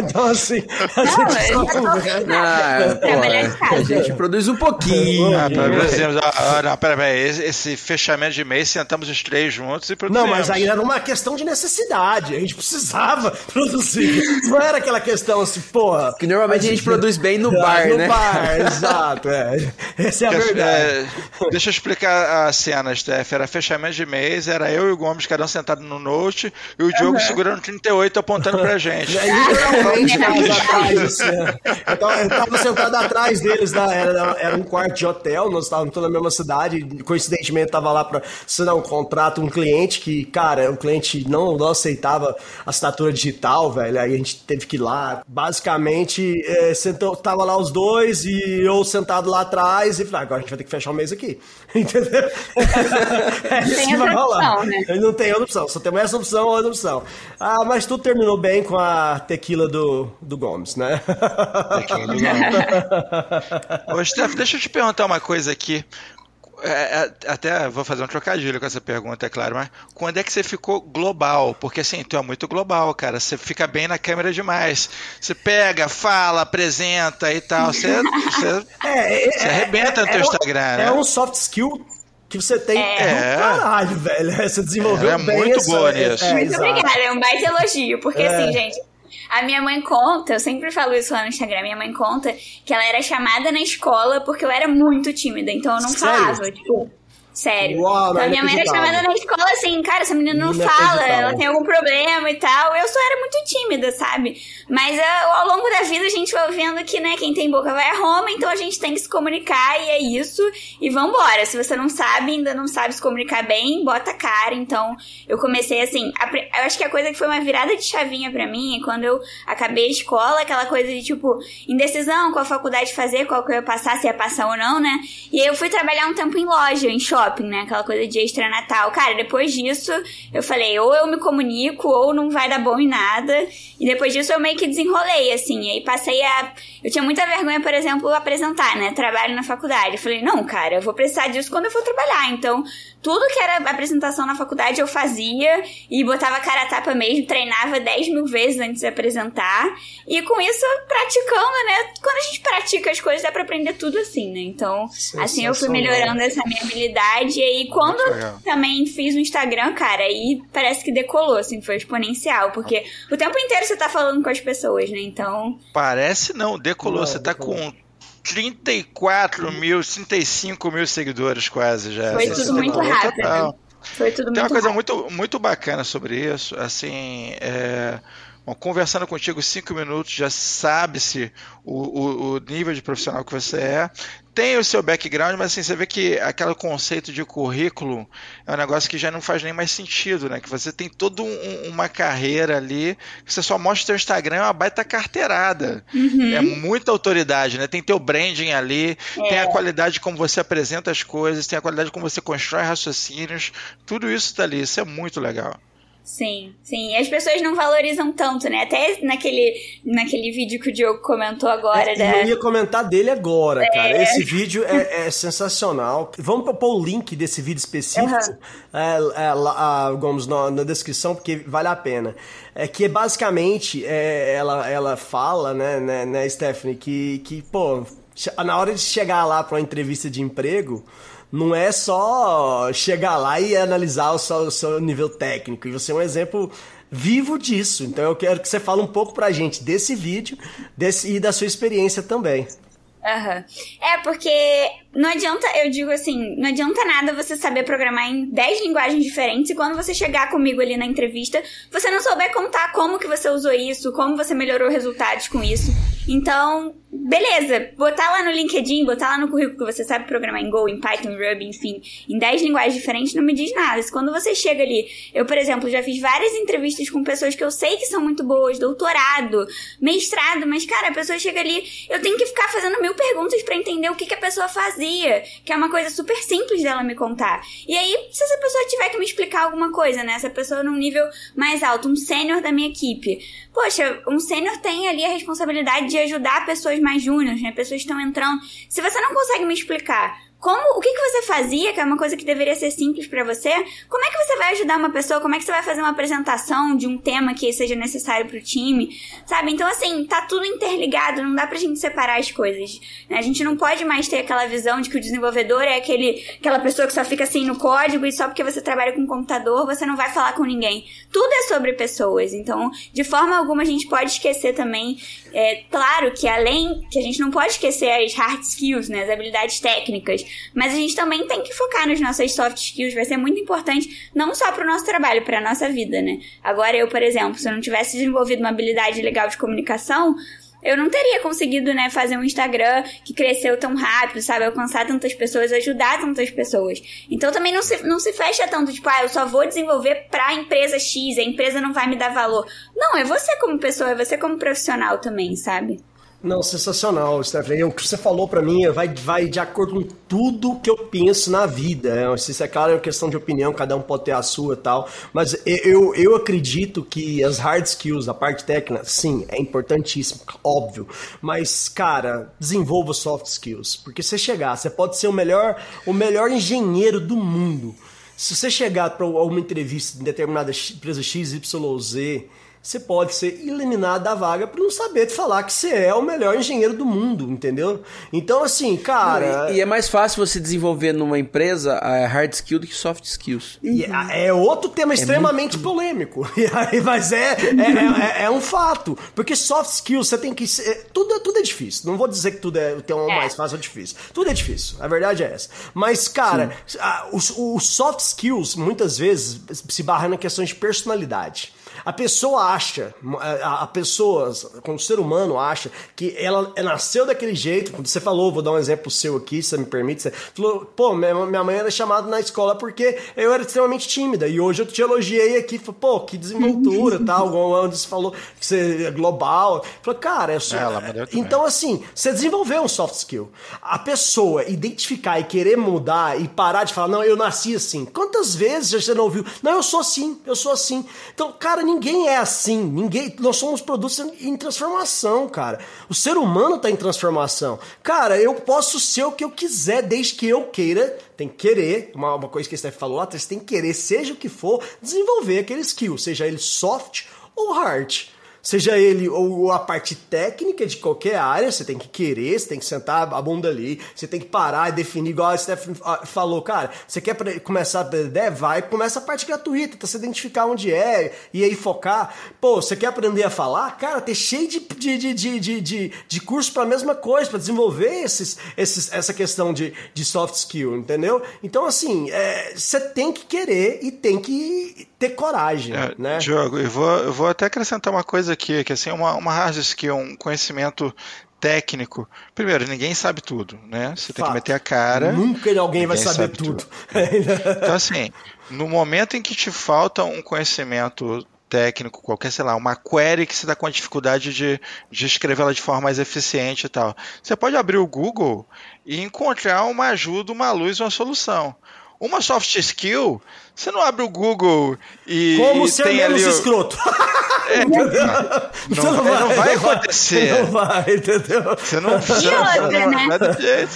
Então, assim, a Não, gente só conversa. Ah, casa. a gente produz um pouquinho. Ah, produzimos. Ah, ah, não, pera, pera, esse, esse fechamento de mês, sentamos os três juntos e Não, produzimos. mas aí era uma questão de necessidade. A gente precisava produzir. Não era aquela questão assim, porra. Que normalmente a gente produz bem no Ah, bar, no né? bar, exato. É. Essa é a verdade. É, deixa eu explicar a cena, Steph. Era fechamento de mês, era eu e o Gomes, cada um sentado no note, e o Diogo segurando 38 apontando pra gente. E aí, literalmente, atrás, assim, eu, tava, eu tava sentado atrás deles, né? era, era um quarto de hotel, nós estávamos toda na mesma cidade, coincidentemente tava lá para assinar um contrato, um cliente que, cara, o cliente não, não aceitava assinatura digital, velho, aí a gente teve que ir lá, basicamente, é, sentou, tava lá os dois e eu sentado lá atrás e falei, "Ah, agora a gente vai ter que fechar o mês aqui, entendeu? É isso tem que vai rolar. opção, né? Não tem outra opção, só tem essa opção ou outra opção. Ah, mas tudo terminou bem com a tequila do, do Gomes, né? Ô, Steph, deixa eu te perguntar uma coisa aqui. É, é, até vou fazer um trocadilho com essa pergunta, é claro, mas quando é que você ficou global? Porque assim, tu é muito global, cara. Você fica bem na câmera demais. Você pega, fala, apresenta e tal. Você, você, É, você arrebenta no teu um- Instagram, é né? um soft skill que você tem É. do caralho, velho. Você desenvolveu é bem muito essa- boa nisso. É, Muito exato. obrigada, é um baita elogio. Porque É. assim, gente, a minha mãe conta, eu sempre falo isso lá no Instagram, minha mãe conta que ela era chamada na escola porque eu era muito tímida, então eu não Sério? falava, tipo. Sério. Uau, então a minha mãe era inacreditável. chamada na escola assim, cara, essa menina não fala, ela tem algum problema e tal. Eu só era muito tímida, sabe? Mas ah, ao longo da vida a gente vai vendo que, né, quem tem boca vai a Roma, então a gente tem que se comunicar e é isso. E vambora. Se você não sabe, ainda não sabe se comunicar bem, bota a cara. Então eu comecei assim. a Eu acho que a coisa que foi uma virada de chavinha pra mim é quando eu acabei a escola, aquela coisa de tipo, indecisão, qual faculdade fazer, qual que eu ia passar, se ia passar ou não, né? E aí eu fui trabalhar um tempo em loja, em shopping, né? Aquela coisa de extra natal. Cara, depois disso, eu falei, ou eu me comunico, ou não vai dar bom em nada. E depois disso eu meio que desenrolei, assim. E aí passei a. Eu tinha muita vergonha, por exemplo, apresentar, né? Trabalho na faculdade. Eu falei, não, cara, eu vou precisar disso quando eu for trabalhar. Então, tudo que era apresentação na faculdade eu fazia e botava cara a tapa mesmo, treinava 10 mil vezes antes de apresentar. E com isso, praticando, né? Quando a gente pratica as coisas, dá pra aprender tudo assim, né? Então, assim eu fui melhorando essa minha habilidade. E aí, quando também fiz o Instagram, cara, aí parece que decolou, assim, foi exponencial. Porque o tempo inteiro você tá falando com as pessoas, né? Então, Parece não, decolou. Não, Você tá decolou. com 34 mil, 35 mil seguidores quase já. Foi Você tudo muito decolou rápido. total. foi tudo Tem uma muito coisa rápido. muito, muito bacana sobre isso, assim, é, bom, conversando contigo cinco minutos, já sabe-se o, o, o nível de profissional que você é. Tem o seu background, mas assim, você vê que aquele conceito de currículo é um negócio que já não faz nem mais sentido, né? Que você tem toda um- uma carreira ali, que você só mostra o seu Instagram, é uma baita carteirada. Uhum. É muita autoridade, né? Tem teu branding ali, tem É. a qualidade como você apresenta as coisas, tem a qualidade como você constrói raciocínios, tudo isso tá ali, isso é muito legal. Sim, sim. E as pessoas não valorizam tanto, né? Até naquele, naquele vídeo que o Diogo comentou agora. É, da... Eu ia comentar dele agora, é. cara. Esse vídeo é, é, sensacional. Vamos pôr o link desse vídeo específico, uhum. é, lá, Gomes, na, na, descrição, porque vale a pena. É que basicamente é, ela, ela fala, né, né, né, Stephanie, que, que, pô, na hora de chegar lá para uma entrevista de emprego não é só chegar lá e analisar o seu, o seu nível técnico. E você é um exemplo vivo disso. Então eu quero que você fale um pouco pra gente desse vídeo desse, e da sua experiência também. Uhum. É, porque não adianta, eu digo assim, não adianta nada você saber programar em 10 linguagens diferentes e quando você chegar comigo ali na entrevista, você não souber contar como que você usou isso, como você melhorou resultados com isso. Então, beleza, botar lá no LinkedIn, botar lá no currículo que você sabe programar em Go, em Python, Ruby, enfim, em 10 linguagens diferentes não me diz nada. Se quando você chega ali, eu, por exemplo, já fiz várias entrevistas com pessoas que eu sei que são muito boas, doutorado, mestrado, mas cara, a pessoa chega ali, eu tenho que ficar fazendo mil perguntas para entender o que, que a pessoa que é uma coisa super simples dela me contar. E aí, se essa pessoa tiver que me explicar alguma coisa, né, essa pessoa num nível mais alto, um sênior da minha equipe, poxa, um sênior tem ali a responsabilidade de ajudar pessoas mais júniores, né? Pessoas que estão entrando. Se você não consegue me explicar como, o que, que você fazia, que é uma coisa que deveria ser simples para você, como é que você vai ajudar uma pessoa, como é que você vai fazer uma apresentação de um tema que seja necessário pro time, sabe? Então, assim, tá tudo interligado, não dá pra gente separar as coisas. Né? A gente não pode mais ter aquela visão de que o desenvolvedor é aquele, aquela pessoa que só fica assim no código e só porque você trabalha com computador você não vai falar com ninguém. Tudo é sobre pessoas, então, de forma alguma a gente pode esquecer também, é claro que além, que a gente não pode esquecer as hard skills, né, as habilidades técnicas, mas a gente também tem que focar nas nossas soft skills, vai ser muito importante, não só para o nosso trabalho, para a nossa vida, né? Agora, eu, por exemplo, se eu não tivesse desenvolvido uma habilidade legal de comunicação, eu não teria conseguido, né, fazer um Instagram que cresceu tão rápido, sabe? Alcançar tantas pessoas, ajudar tantas pessoas. Então também não se, não se fecha tanto, tipo, ah, eu só vou desenvolver pra empresa X, a empresa não vai me dar valor. Não, é você como pessoa, é você como profissional também, sabe? Não, sensacional, Stephanie. O que você falou para mim vai, vai de acordo com tudo que eu penso na vida. Né? Isso é claro, é questão de opinião, cada um pode ter a sua tal. Mas eu, eu acredito que as hard skills, a parte técnica, sim, é importantíssimo, óbvio. Mas, cara, desenvolva soft skills. Porque você chegar, você pode ser o melhor, o melhor engenheiro do mundo. Se você chegar para uma entrevista em determinada empresa XYZ você pode ser eliminado da vaga por não saber te falar que você é o melhor engenheiro do mundo, entendeu? Então, assim, cara. Não, e, e, é mais fácil você desenvolver numa empresa a hard skill do que soft skills. E é, é outro tema é extremamente muito... polêmico. Mas é, é, é, é, um fato. Porque soft skills você tem que. Ser, tudo, tudo é difícil. Não vou dizer que tudo é tem um mais fácil ou difícil. Tudo é difícil. A verdade é essa. Mas, cara, os, soft skills muitas vezes se barram na questão de personalidade. A pessoa acha, a, pessoa, quando o ser humano acha que ela nasceu daquele jeito, quando você falou, vou dar um exemplo seu aqui, se você me permite, você falou, pô, minha mãe era chamada na escola porque eu era extremamente tímida, e hoje eu te elogiei aqui, pô, que desenvoltura, tal, onde você falou que você é global. Falou, cara, eu sou... É, então assim, você desenvolveu um soft skill. A pessoa identificar e querer mudar e parar de falar, não, eu nasci assim. Quantas vezes você não ouviu? Não, eu sou assim, eu sou assim. Então, cara, ninguém é assim. Ninguém. Nós somos produtos em transformação, cara. O ser humano está em transformação. Cara, eu posso ser o que eu quiser, desde que eu queira. Tem que querer, uma, uma coisa que a Steph falou lá atrás, tem que querer, seja o que for, desenvolver aquele skill, seja ele soft ou hard. Seja ele ou a parte técnica de qualquer área, você tem que querer, você tem que sentar a bunda ali, você tem que parar e definir, igual a Steph falou, cara, você quer começar a aprender? Vai, começa a parte gratuita, tá, você identificar onde é e aí focar. Pô, você quer aprender a falar? Cara, ter cheio de, de, de, de, de, de curso pra mesma coisa, para desenvolver esses, esses, essa questão de, de soft skill, entendeu? Então, assim, é, você tem que querer e tem que ter coragem, é, né? Diogo, eu vou, eu vou até acrescentar uma coisa aqui, que assim, uma, uma hard skill, um conhecimento técnico. Primeiro, ninguém sabe tudo, né? Você Fato. tem que meter a cara. Nunca alguém vai saber sabe tudo. tudo. então, assim, no momento em que te falta um conhecimento técnico, qualquer, sei lá, uma query que você está com a dificuldade de, de escrevê-la de forma mais eficiente e tal. Você pode abrir o Google e encontrar uma ajuda, uma luz, uma solução. uma soft skill, você não abre o Google e. Como ser tem menos ali escroto. É, não, não, vai, não vai acontecer. Não vai, entendeu? Você não você E não- outra, não- né? não é.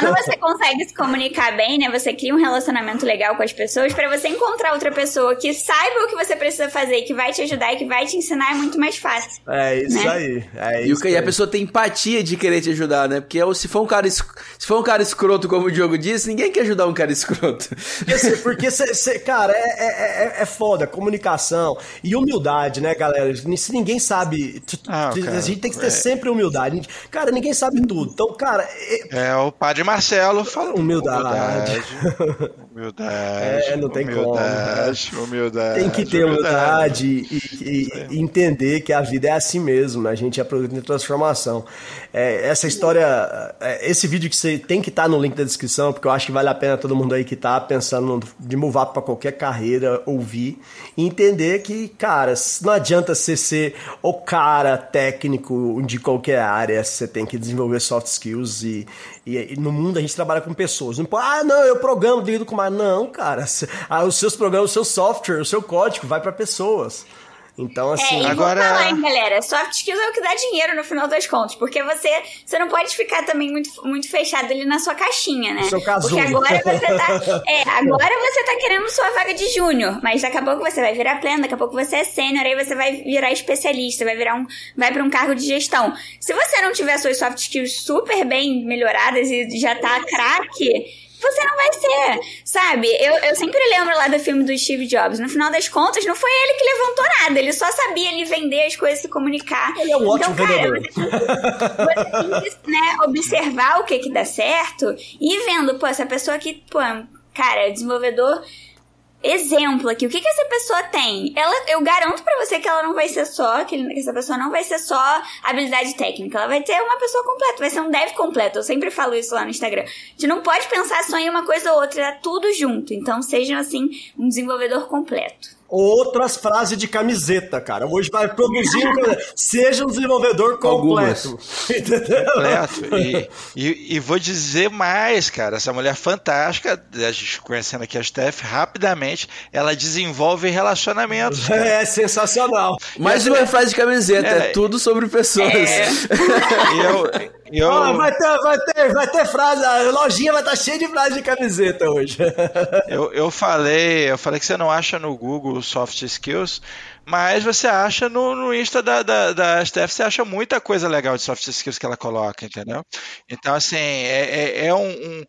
Quando você consegue se comunicar bem, né? Você cria um relacionamento legal com as pessoas pra você encontrar outra pessoa que saiba o que você precisa fazer, que vai te ajudar e que vai te ensinar é muito mais fácil. É isso Né? aí. É E, o, isso e a aí. pessoa tem empatia de querer te ajudar, né? Porque se for um cara, se for um cara escroto, como o Diogo disse, ninguém quer ajudar um cara escroto. Porque, porque cê- cê- cara, é, é, é- é foda, comunicação e humildade, né, galera? Se ninguém sabe, Ah, cara, a gente tem que ter é. sempre humildade. Cara, ninguém sabe tudo. Então, cara, é- É, o padre Marcelo falou. Humildade. Humildade. É, não tem como. humildade, Humildade. tem que ter humildade e, e- e entender que a vida é assim mesmo, né? a gente é produto de transformação. É, essa história, é, esse vídeo que você tem que estar no link da descrição, porque eu acho que vale a pena todo mundo aí que tá pensando de move up para qualquer carreira ouvir e entender que, cara, não adianta você ser o cara técnico de qualquer área, você tem que desenvolver soft skills e, e, e no mundo a gente trabalha com pessoas. Não ah, não, eu programo, lido com mais. Não, cara. ah, os seus programas, o seu software, o seu código vai para pessoas. Então, É, assim. e Agora- vou falar, hein, galera, soft skills é o que dá dinheiro no final das contas, porque você, você não pode ficar também muito, muito fechado ali na sua caixinha, né? No seu casulo. Porque agora você tá, é, agora você tá querendo sua vaga de júnior, mas daqui a pouco você vai virar pleno, daqui a pouco você é sênior, aí você vai virar especialista, vai virar um, vai para um cargo de gestão. Se você não tiver suas soft skills super bem melhoradas e já tá craque, você não vai ser, sabe? Eu, eu sempre lembro lá do filme do Steve Jobs. No final das contas, não foi ele que levantou nada. Ele só sabia ele vender as coisas, se comunicar. Ele é um ótimo então, cara, vendedor. você tem que né, observar o que que dá certo e ir vendo, pô, essa pessoa aqui, pô, cara, desenvolvedor exemplo aqui. O que que essa pessoa tem? Ela, eu garanto pra você que ela não vai ser só, que essa pessoa não vai ser só habilidade técnica. Ela vai ter uma pessoa completa, vai ser um dev completo. Eu sempre falo isso lá no Instagram. A gente não pode pensar só em uma coisa ou outra, é tudo junto. Então sejam assim um desenvolvedor completo. Outras frases de camiseta, cara. Hoje vai produzir um. Seja um desenvolvedor completo. Entendeu? completo. E, e, e vou dizer mais, cara. Essa mulher fantástica, a gente conhecendo aqui a Steph, rapidamente ela desenvolve relacionamentos. cara. É sensacional. Mais uma frase de camiseta, é, É. tudo sobre pessoas. E eu, eu, Ó, vai, ter, vai, ter, vai ter frase, a lojinha vai estar cheia de frase de camiseta hoje. eu, eu falei, eu falei que você não acha no Google soft skills, mas você acha no, no Insta da, da, da Steph, você acha muita coisa legal de soft skills que ela coloca, entendeu? Então, assim, é, é, é um, um,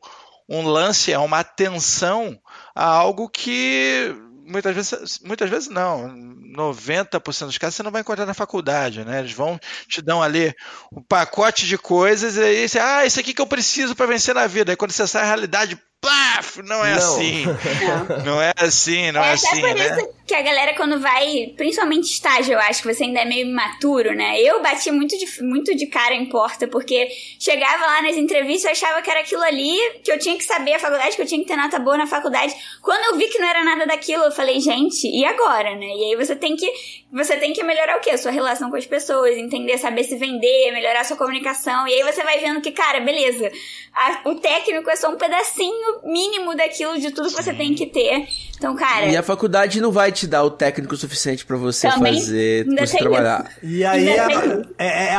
um lance, é uma atenção a algo que muitas vezes, muitas vezes não, 90% dos casos você não vai encontrar na faculdade, né? Eles vão te dão ali um pacote de coisas e aí você, ah, isso aqui que eu preciso para vencer na vida. Aí quando você sai a realidade, paf, não é Não. assim. Não é assim, não é, é até assim, por né? isso que a galera, quando vai, principalmente estágio, eu acho que você ainda é meio imaturo, né? Eu bati muito de, muito de cara em porta, porque chegava lá nas entrevistas, eu achava que era aquilo ali, que eu tinha que saber a faculdade, que eu tinha que ter nota boa na faculdade. Quando eu vi que não era nada daquilo, eu falei, gente, e agora, né? E aí você tem que, você tem que melhorar o quê? A sua relação com as pessoas, entender, saber se vender, melhorar a sua comunicação. E aí você vai vendo que, cara, beleza, a- o técnico é só um pedacinho mínimo daquilo de tudo que você tem que ter. Então, cara. E a faculdade não vai te dar o técnico suficiente pra você Também fazer, ainda você trabalhar. E aí é, tem- é, é,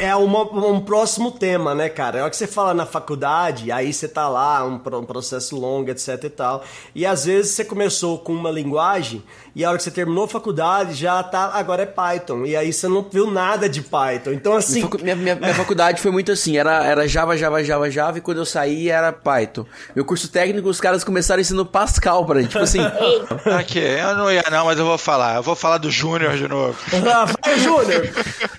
é- é uma- um próximo tema, né, cara? É hora que você fala na faculdade, aí você tá lá, um, um processo longo, etc e tal. E às vezes você começou com uma linguagem e a hora que você terminou a faculdade já tá, agora é Python. E aí você não viu nada de Python. Então, assim. Minha, facu- minha- minha- minha faculdade foi muito assim, era, era Java, Java, Java, Java, e quando eu saí era Python. Meu curso técnico, os caras começaram ensinando Pascal pra gente, tipo assim... Aqui, eu não ia não, mas eu vou falar. Eu vou falar do Júnior de novo. Ah, vai, Júnior!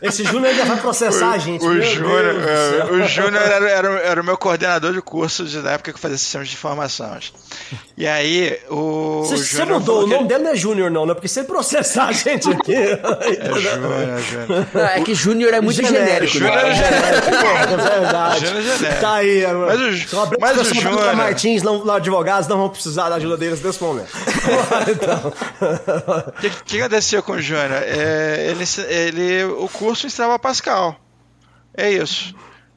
Esse Júnior já vai processar a gente. O meu Júnior, é, o Júnior era, era, era o meu coordenador de curso de, na época que eu fazia sistemas de informações. E aí, o. Você, o você mudou, o que- nome dele não é Júnior, não, né? Porque se processar a gente aqui. É Júnior, Júnior. Não, é que Júnior é muito genérico, Júnior né? é genérico. É verdade. Júnior é genérico. Tá aí, Mas o- Só abrir mas o Júnior- Martins, não, não, advogados não vão precisar da ajuda deles nesse momento. então. O que, que acontecia com o Júnior? É, ele, ele, o curso ensinava Pascal. É isso.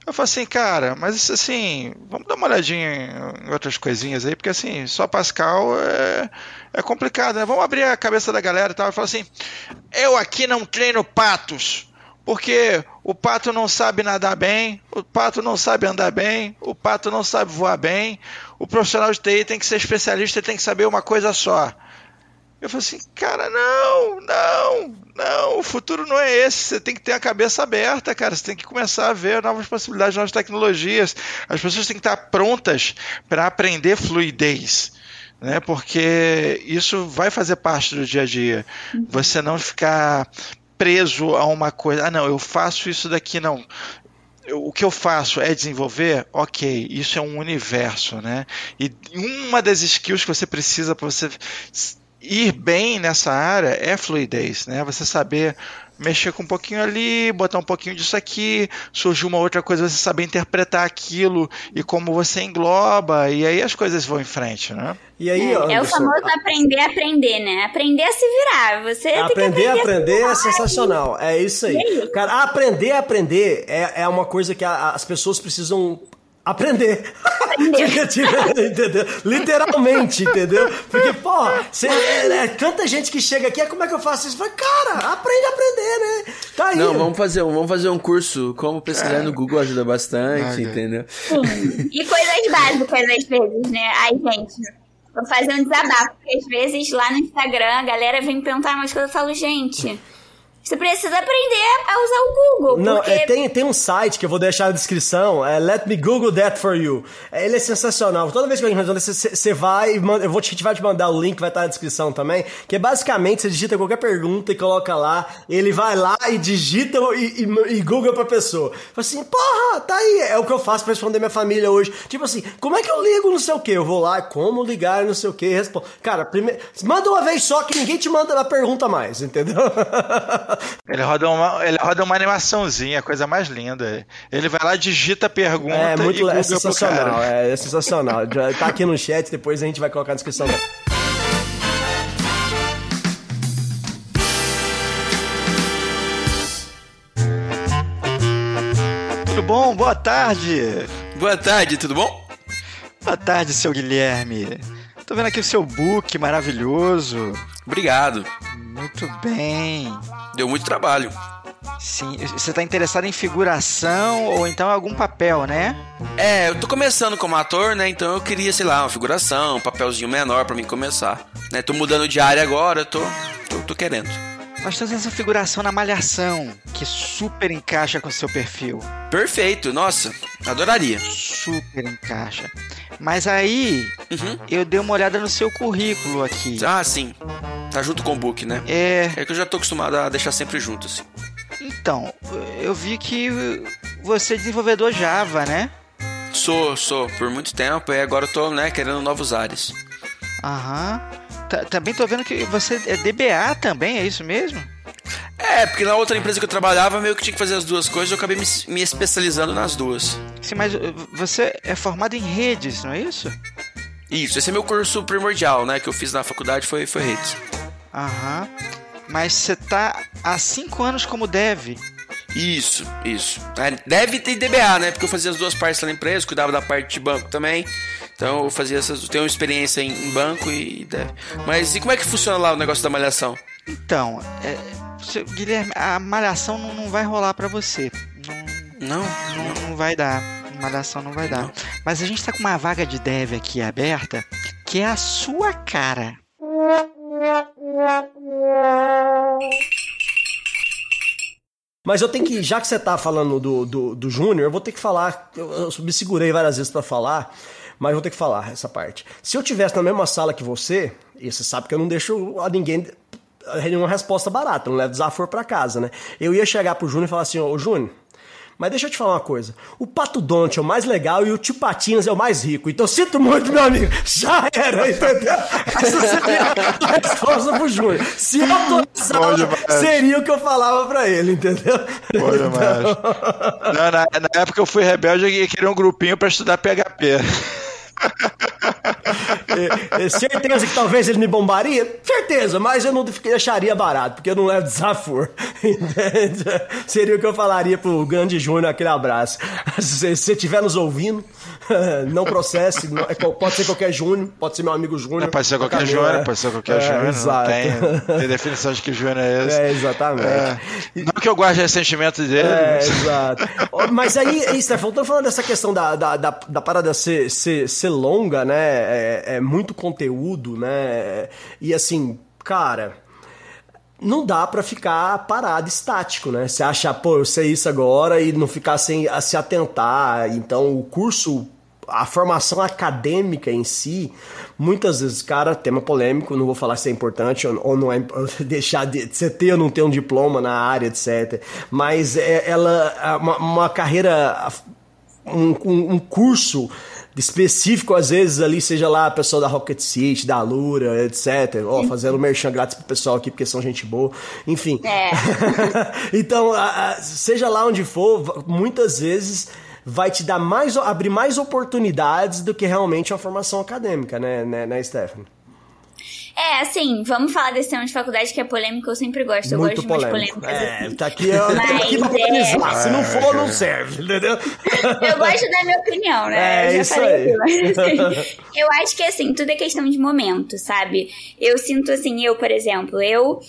Eu falei assim, cara, mas assim, vamos dar uma olhadinha em outras coisinhas aí, porque assim, só Pascal é, é complicado, né? Vamos abrir a cabeça da galera e tal. Eu falei assim, eu aqui não treino patos, porque o pato não sabe nadar bem, o pato não sabe andar bem, o pato não sabe voar bem. O profissional de TI tem que ser especialista e tem que saber uma coisa só. Eu falei assim, cara, não, não, não, o futuro não é esse. Você tem que ter a cabeça aberta, cara. Você tem que começar a ver novas possibilidades, novas tecnologias. As pessoas têm que estar prontas para aprender fluidez. Né, porque isso vai fazer parte do dia a dia. Você não ficar preso a uma coisa. Ah, não, eu faço isso daqui, não o que eu faço é desenvolver, ok, isso é um universo, né? E uma das skills que você precisa para você ir bem nessa área é fluidez, né? Você saber mexer com um pouquinho ali, botar um pouquinho disso aqui, surgiu uma outra coisa, você saber interpretar aquilo e como você engloba, e aí as coisas vão em frente, né? E aí, é, é o famoso aprender a aprender, né? Aprender a se virar. Você aprender a aprender é sensacional. É isso aí. aí. Cara, aprender a aprender é, é uma coisa que a, as pessoas precisam aprender. entendeu? Literalmente, entendeu? Porque, porra, você, é, é, tanta gente que chega aqui, é como é que eu faço isso? Fala, cara, aprende a aprender, né? Tá aí. Não, vamos fazer, vamos fazer um curso, como pesquisar é. no Google ajuda bastante, entendeu? Sim. E coisas básicas às vezes, né? Ai, gente, vou fazer um desabafo, porque às vezes lá no Instagram a galera vem me perguntar umas coisas, eu falo, gente... Você precisa aprender a usar o Google. Não, porque... é, tem, tem um site que eu vou deixar na descrição, é Let Me Google That For You. É, ele é sensacional. Toda vez que alguém responde, você vai, eu vou te, vai te mandar o link, vai estar na descrição também, que é basicamente, você digita qualquer pergunta e coloca lá, ele vai lá e digita e, e, e Google pra pessoa. Fala assim, porra, tá aí, é o que eu faço pra responder minha família hoje. Tipo assim, como é que eu ligo não sei o que? Eu vou lá, como ligar não sei o que, respondo. Cara, primeiro, manda uma vez só que ninguém te manda a pergunta mais, entendeu? Ele roda uma, ele roda uma animaçãozinha, coisa mais linda. Ele vai lá, digita a pergunta é, muito, e é sensacional, é, é sensacional. Tá aqui no chat, depois a gente vai colocar na descrição. Tudo bom? Boa tarde. Boa tarde, tudo bom? Boa tarde, seu Guilherme. Tô vendo aqui o seu book maravilhoso. Obrigado. Muito bem. Deu muito trabalho. Sim, você está interessado em figuração ou então algum papel, né? É, eu tô começando como ator, né? Então eu queria, sei lá, uma figuração, um papelzinho menor para mim começar. Né? Tô mudando de área agora, tô, tô, tô querendo. Nós temos essa figuração na Malhação, que super encaixa com o seu perfil. Perfeito, nossa, adoraria. Super encaixa. Mas aí, uhum. eu dei uma olhada no seu currículo aqui. Ah, sim. Tá junto com o book, né? É. É que eu já tô acostumado a deixar sempre junto, assim. Então, eu vi que você é desenvolvedor Java, né? Sou, sou, por muito tempo, e agora eu tô, né, querendo novos ares. Aham. Também tô vendo que você é DBA também, é isso mesmo? É, porque na outra empresa que eu trabalhava, meio que tinha que fazer as duas coisas, eu acabei me, me especializando nas duas. Sim, mas uh, você é formado em redes, não é isso? Isso, esse é meu curso primordial, né, que eu fiz na faculdade, foi, foi redes. Aham. Mas você tá há cinco anos como dev. Isso, isso. É, deve ter DBA, né? Porque eu fazia as duas partes na empresa, cuidava da parte de banco também. Então eu fazia essas. Tenho experiência em, em banco e deve. Mas e como é que funciona lá o negócio da malhação? Então, é, Guilherme, a malhação não, não vai rolar para você. Não, não, não, não, vai dar. Malhação não vai dar. Não. Mas a gente tá com uma vaga de dev aqui aberta que é a sua cara. Mas eu tenho que, já que você tá falando do, do, do Júnior, eu vou ter que falar. Eu, eu me segurei várias vezes para falar, mas vou ter que falar essa parte. Se eu tivesse na mesma sala que você, e você sabe que eu não deixo a ninguém nenhuma resposta barata, não levo desaforo para casa, né? Eu ia chegar pro Júnior e falar assim: Ô Júnior, mas deixa eu te falar uma coisa. O Pato Donte é o mais legal e o Tio Patinhas é o mais rico. Então sinto muito, meu amigo. Já era, entendeu? Essa seria a resposta pro Júnior. Se eu autorizava, seria o que eu falava pra ele, entendeu? Demais. Não, na, na época eu fui rebelde e queria um grupinho pra estudar PHP. É, é, certeza que talvez ele me bombaria? Certeza, mas eu não deixaria barato, porque eu não levo desaforo. Seria o que eu falaria pro grande Júnior, aquele abraço. Se você estiver nos ouvindo, não processe, não, é pode ser qualquer Júnior, pode ser meu amigo Júnior. Pode ser qualquer Júnior, é. pode ser qualquer é, Júnior. Exato. Tem, tem, definição de que Júnior é esse. É, exatamente. É, não que eu guarde ressentimento dele. É, mas... exato. Mas aí, Stefan, tô falando dessa questão da, da, da, da parada ser, ser, ser longa, né? É, é muito conteúdo, né? E assim, cara não dá para ficar parado, estático, né? Você acha, pô, eu sei isso agora e não ficar sem a se atentar. Então, o curso, a formação acadêmica em si, muitas vezes, cara, tema polêmico, não vou falar se é importante ou, não é, deixar de você ter ou não ter um diploma na área, etc. Mas é, ela, é uma, uma carreira, um, um curso específico, às vezes, ali, seja lá a pessoa da Rocket City, da Lura, etc. Ó, oh, fazendo merchan grátis pro pessoal aqui, porque são gente boa. Enfim. É. então, seja lá onde for, muitas vezes vai te dar mais, abrir mais oportunidades do que realmente uma formação acadêmica, né, né, né Stephanie? É, assim, vamos falar desse tema de faculdade que é polêmico, eu sempre gosto. Eu Muito gosto polêmico. de umas polêmicas. É, assim. tá aqui, ó, Mas, aqui pra organizar. É... Se não for, não serve, entendeu? Eu gosto da minha opinião, né? É, isso aí. Aqui, assim, eu acho que, assim, tudo é questão de momento, sabe? Eu sinto, assim, eu, por exemplo, eu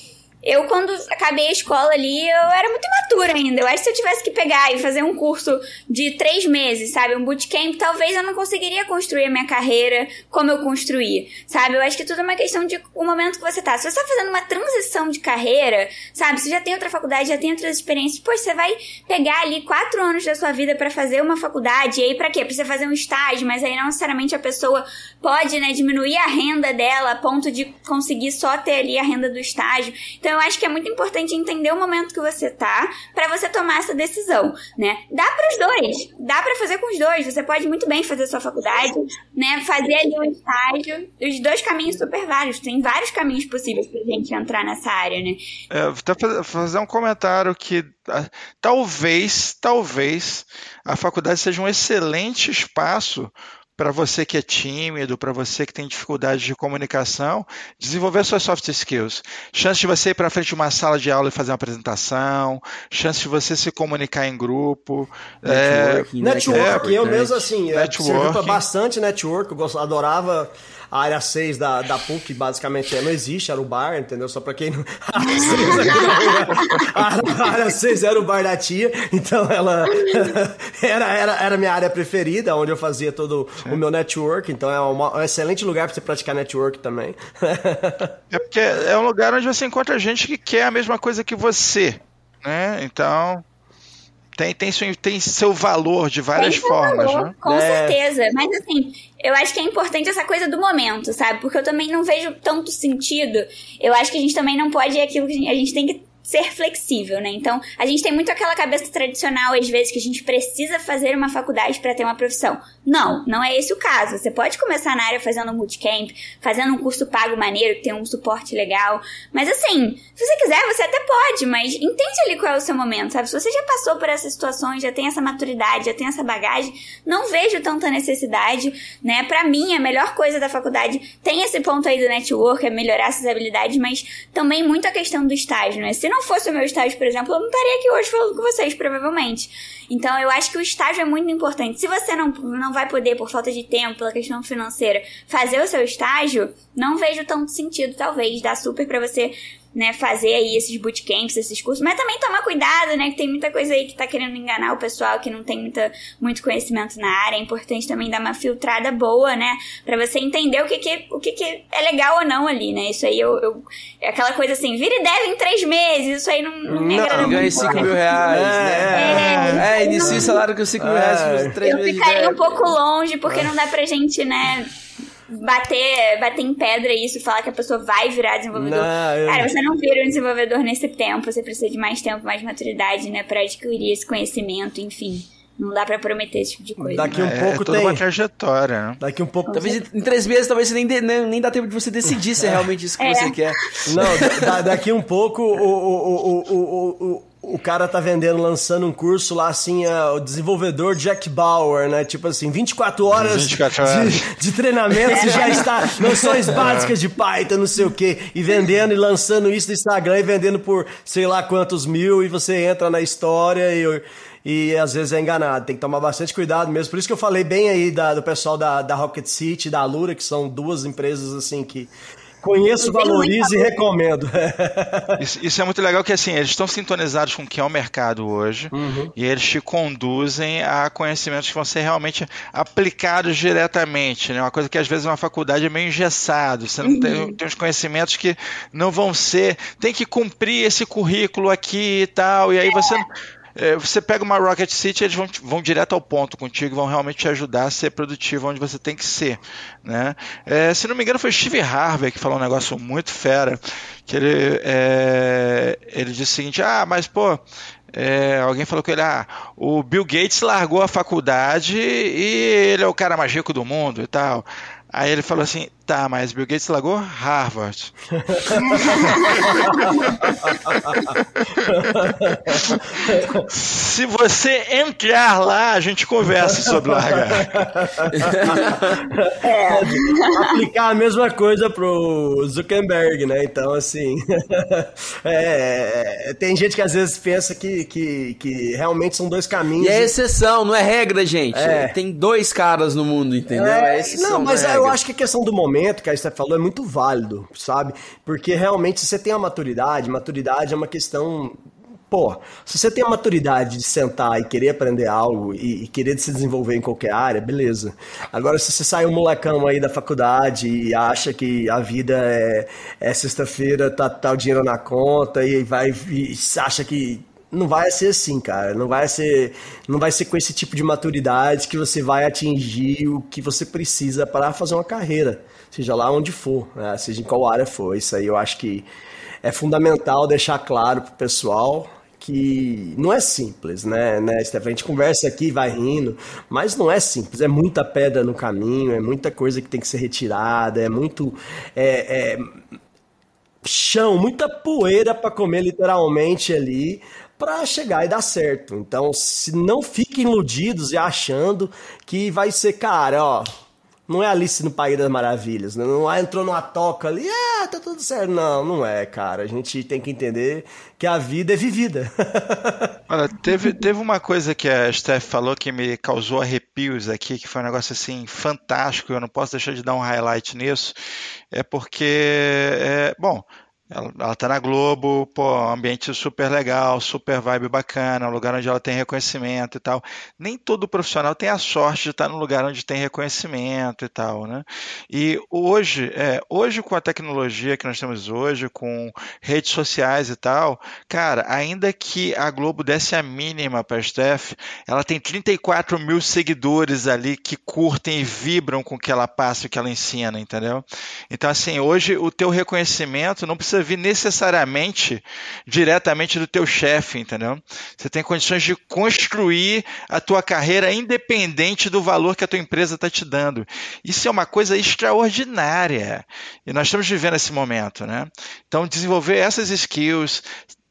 eu, quando acabei a escola ali, eu era muito imatura ainda. Eu acho que se eu tivesse que pegar e fazer um curso de três meses, sabe? Um bootcamp, talvez eu não conseguiria construir a minha carreira como eu construí, sabe? Eu acho que tudo é uma questão de o momento que você tá. Se você tá fazendo uma transição de carreira, sabe? Você já tem outra faculdade, já tem outras experiências, pô, você vai pegar ali quatro anos da sua vida para fazer uma faculdade, e aí pra quê? Pra você fazer um estágio, mas aí não necessariamente a pessoa pode, né, diminuir a renda dela a ponto de conseguir só ter ali a renda do estágio. Então eu acho que é muito importante entender o momento que você tá para você tomar essa decisão, né? Dá para os dois, dá para fazer com os dois. Você pode muito bem fazer sua faculdade, né? Fazer ali um estágio. Os dois caminhos super vários. Tem vários caminhos possíveis pra gente entrar nessa área, né? É, vou fazer um comentário que ah, talvez, talvez a faculdade seja um excelente espaço para você que é tímido, para você que tem dificuldade de comunicação, desenvolver suas soft skills. Chance de você ir para frente de uma sala de aula e fazer uma apresentação, chance de você se comunicar em grupo. Networking, é, network, é, eu mesmo assim, network. bastante network, eu adorava a área 6 da, da PUC basicamente é, não existe, era o bar, entendeu? Só pra quem não. A área 6 era o bar da tia, então ela era, era, era minha área preferida, onde eu fazia todo Sim. o meu network, então é uma, um excelente lugar pra você praticar network também. é porque é um lugar onde você encontra gente que quer a mesma coisa que você, né? Então tem, tem, seu, tem seu valor de várias tem formas, valor, né? Com é. certeza. Mas assim, eu acho que é importante essa coisa do momento, sabe? Porque eu também não vejo tanto sentido. Eu acho que a gente também não pode. É aquilo que a gente tem que ser flexível, né? Então, a gente tem muito aquela cabeça tradicional, às vezes, que a gente precisa fazer uma faculdade para ter uma profissão. Não, não é esse o caso. Você pode começar na área fazendo um bootcamp, fazendo um curso pago maneiro, que tem um suporte legal. Mas assim, se você quiser, você até pode, mas entende ali qual é o seu momento, sabe? Se você já passou por essas situações, já tem essa maturidade, já tem essa bagagem, não vejo tanta necessidade, né? Para mim, a melhor coisa da faculdade tem esse ponto aí do network, é melhorar essas habilidades, mas também muito a questão do estágio, né? Se não fosse o meu estágio, por exemplo, eu não estaria aqui hoje falando com vocês, provavelmente. Então, eu acho que o estágio é muito importante. Se você não, não vai poder, por falta de tempo, pela questão financeira, fazer o seu estágio, não vejo tanto sentido, talvez, dar super para você né, fazer aí esses bootcamps, esses cursos, mas também tomar cuidado, né, que tem muita coisa aí que tá querendo enganar o pessoal que não tem muita, muito conhecimento na área. É importante também dar uma filtrada boa, né, para você entender o que que, o que que é legal ou não ali, né. Isso aí eu, eu é aquela coisa assim, vira e deve em três meses, isso aí não, não me agrada não, Ganha 5 mil reais, é, né? É, é, é inicia o salário com 5 mil reais por três eu meses. Eu ficaria um pouco longe, porque não dá pra gente, né bater, bater em pedra isso, falar que a pessoa vai virar desenvolvedor. Não, eu... Cara, você não vira um desenvolvedor nesse tempo, você precisa de mais tempo, mais maturidade, né, para adquirir esse conhecimento, enfim. Não dá pra prometer esse tipo de coisa. Daqui um é, pouco é toda tem. uma trajetória, né? Daqui um pouco. Talvez em três meses, talvez você nem, dê, nem, nem dá tempo de você decidir se é realmente isso que é. você quer. Não, da, daqui um pouco o, o, o, o, o o cara tá vendendo, lançando um curso lá, assim, é, o desenvolvedor Jack Bauer, né? Tipo assim, 24 horas, 24 horas. De, de treinamento, e já está noções básicas de Python, não sei o quê, e vendendo e lançando isso no Instagram e vendendo por sei lá quantos mil, e você entra na história e e às vezes é enganado. Tem que tomar bastante cuidado mesmo. Por isso que eu falei bem aí da, do pessoal da, da Rocket City, da Lura, que são duas empresas assim que Conheço, valorizo e recomendo. isso, isso, é muito legal que assim, eles estão sintonizados com o que é o mercado hoje uhum. e eles te conduzem a conhecimentos que vão ser realmente aplicados diretamente. Né? Uma coisa que às vezes uma faculdade é meio engessado. Você uhum. tem, tem uns conhecimentos que não vão ser. Tem que cumprir esse currículo aqui e tal. E aí você. É é, você pega uma Rocket City, eles vão, vão direto ao ponto contigo, vão realmente te ajudar a ser produtivo onde você tem que ser. Né? É, se não me engano, foi Steve Harvey que falou um negócio muito fera, que ele, é, ele disse o seguinte, ah, mas pô, é, alguém falou que ele, ah, o Bill Gates largou a faculdade e ele é o cara mais rico do mundo e tal. Aí ele falou assim: tá, mas Bill Gates largou Harvard. Se você entrar lá, a gente conversa sobre largar. É, aplicar a mesma coisa pro Zuckerberg, né? Então, assim. É, tem gente que às vezes pensa que, que, que realmente são dois caminhos. E é exceção, não é regra, gente. É. Tem dois caras no mundo, entendeu? É, é exceção. Não, mas é eu acho que a questão do momento que a Steph falou é muito válido, sabe? Porque realmente se você tem a maturidade, maturidade é uma questão pô, se você tem a maturidade de sentar e querer aprender algo e, e, querer se desenvolver em qualquer área, beleza. Agora, se você sai um molecão aí da faculdade e acha que a vida é, é sexta-feira, tá, tá o dinheiro na conta e vai e acha que não vai ser assim, cara. Não vai ser, não vai ser com esse tipo de maturidade que você vai atingir o que você precisa para fazer uma carreira, seja lá onde for, né? seja em qual área for. Isso aí eu acho que é fundamental deixar claro pro pessoal que não é simples, né, né, Stefan? A gente conversa aqui, vai rindo, mas não é simples. É muita pedra no caminho, é muita coisa que tem que ser retirada, é muito. É, é chão, muita poeira para comer literalmente ali para chegar e dar certo. Então, se não fiquem iludidos e achando que vai ser, cara, ó, não é Alice no País das Maravilhas, né? não é, entrou numa toca ali, ah, tá tudo certo. Não, não é, cara. A gente tem que entender que a vida é vivida. Olha, teve, teve uma coisa que a Steph falou que me causou arrepios aqui, que foi um negócio assim fantástico, eu não posso deixar de dar um highlight nisso, é porque, é, bom, ela, ela tá na Globo, pô, ambiente super legal, super vibe bacana, um lugar onde ela tem reconhecimento e tal. Nem todo profissional tem a sorte de estar no lugar onde tem reconhecimento e tal, né? E hoje, é, hoje com a tecnologia que nós temos hoje, com redes sociais e tal, cara, ainda que a Globo desse a mínima para a Steph, ela tem 34 mil seguidores ali que curtem e vibram com o que ela passa e o que ela ensina, entendeu? Então, assim, hoje o teu reconhecimento não precisa precisa vir necessariamente diretamente do teu chefe, entendeu? Você tem condições de construir a tua carreira independente do valor que a tua empresa está te dando. Isso é uma coisa extraordinária. E nós estamos vivendo esse momento, né? Então, desenvolver essas skills,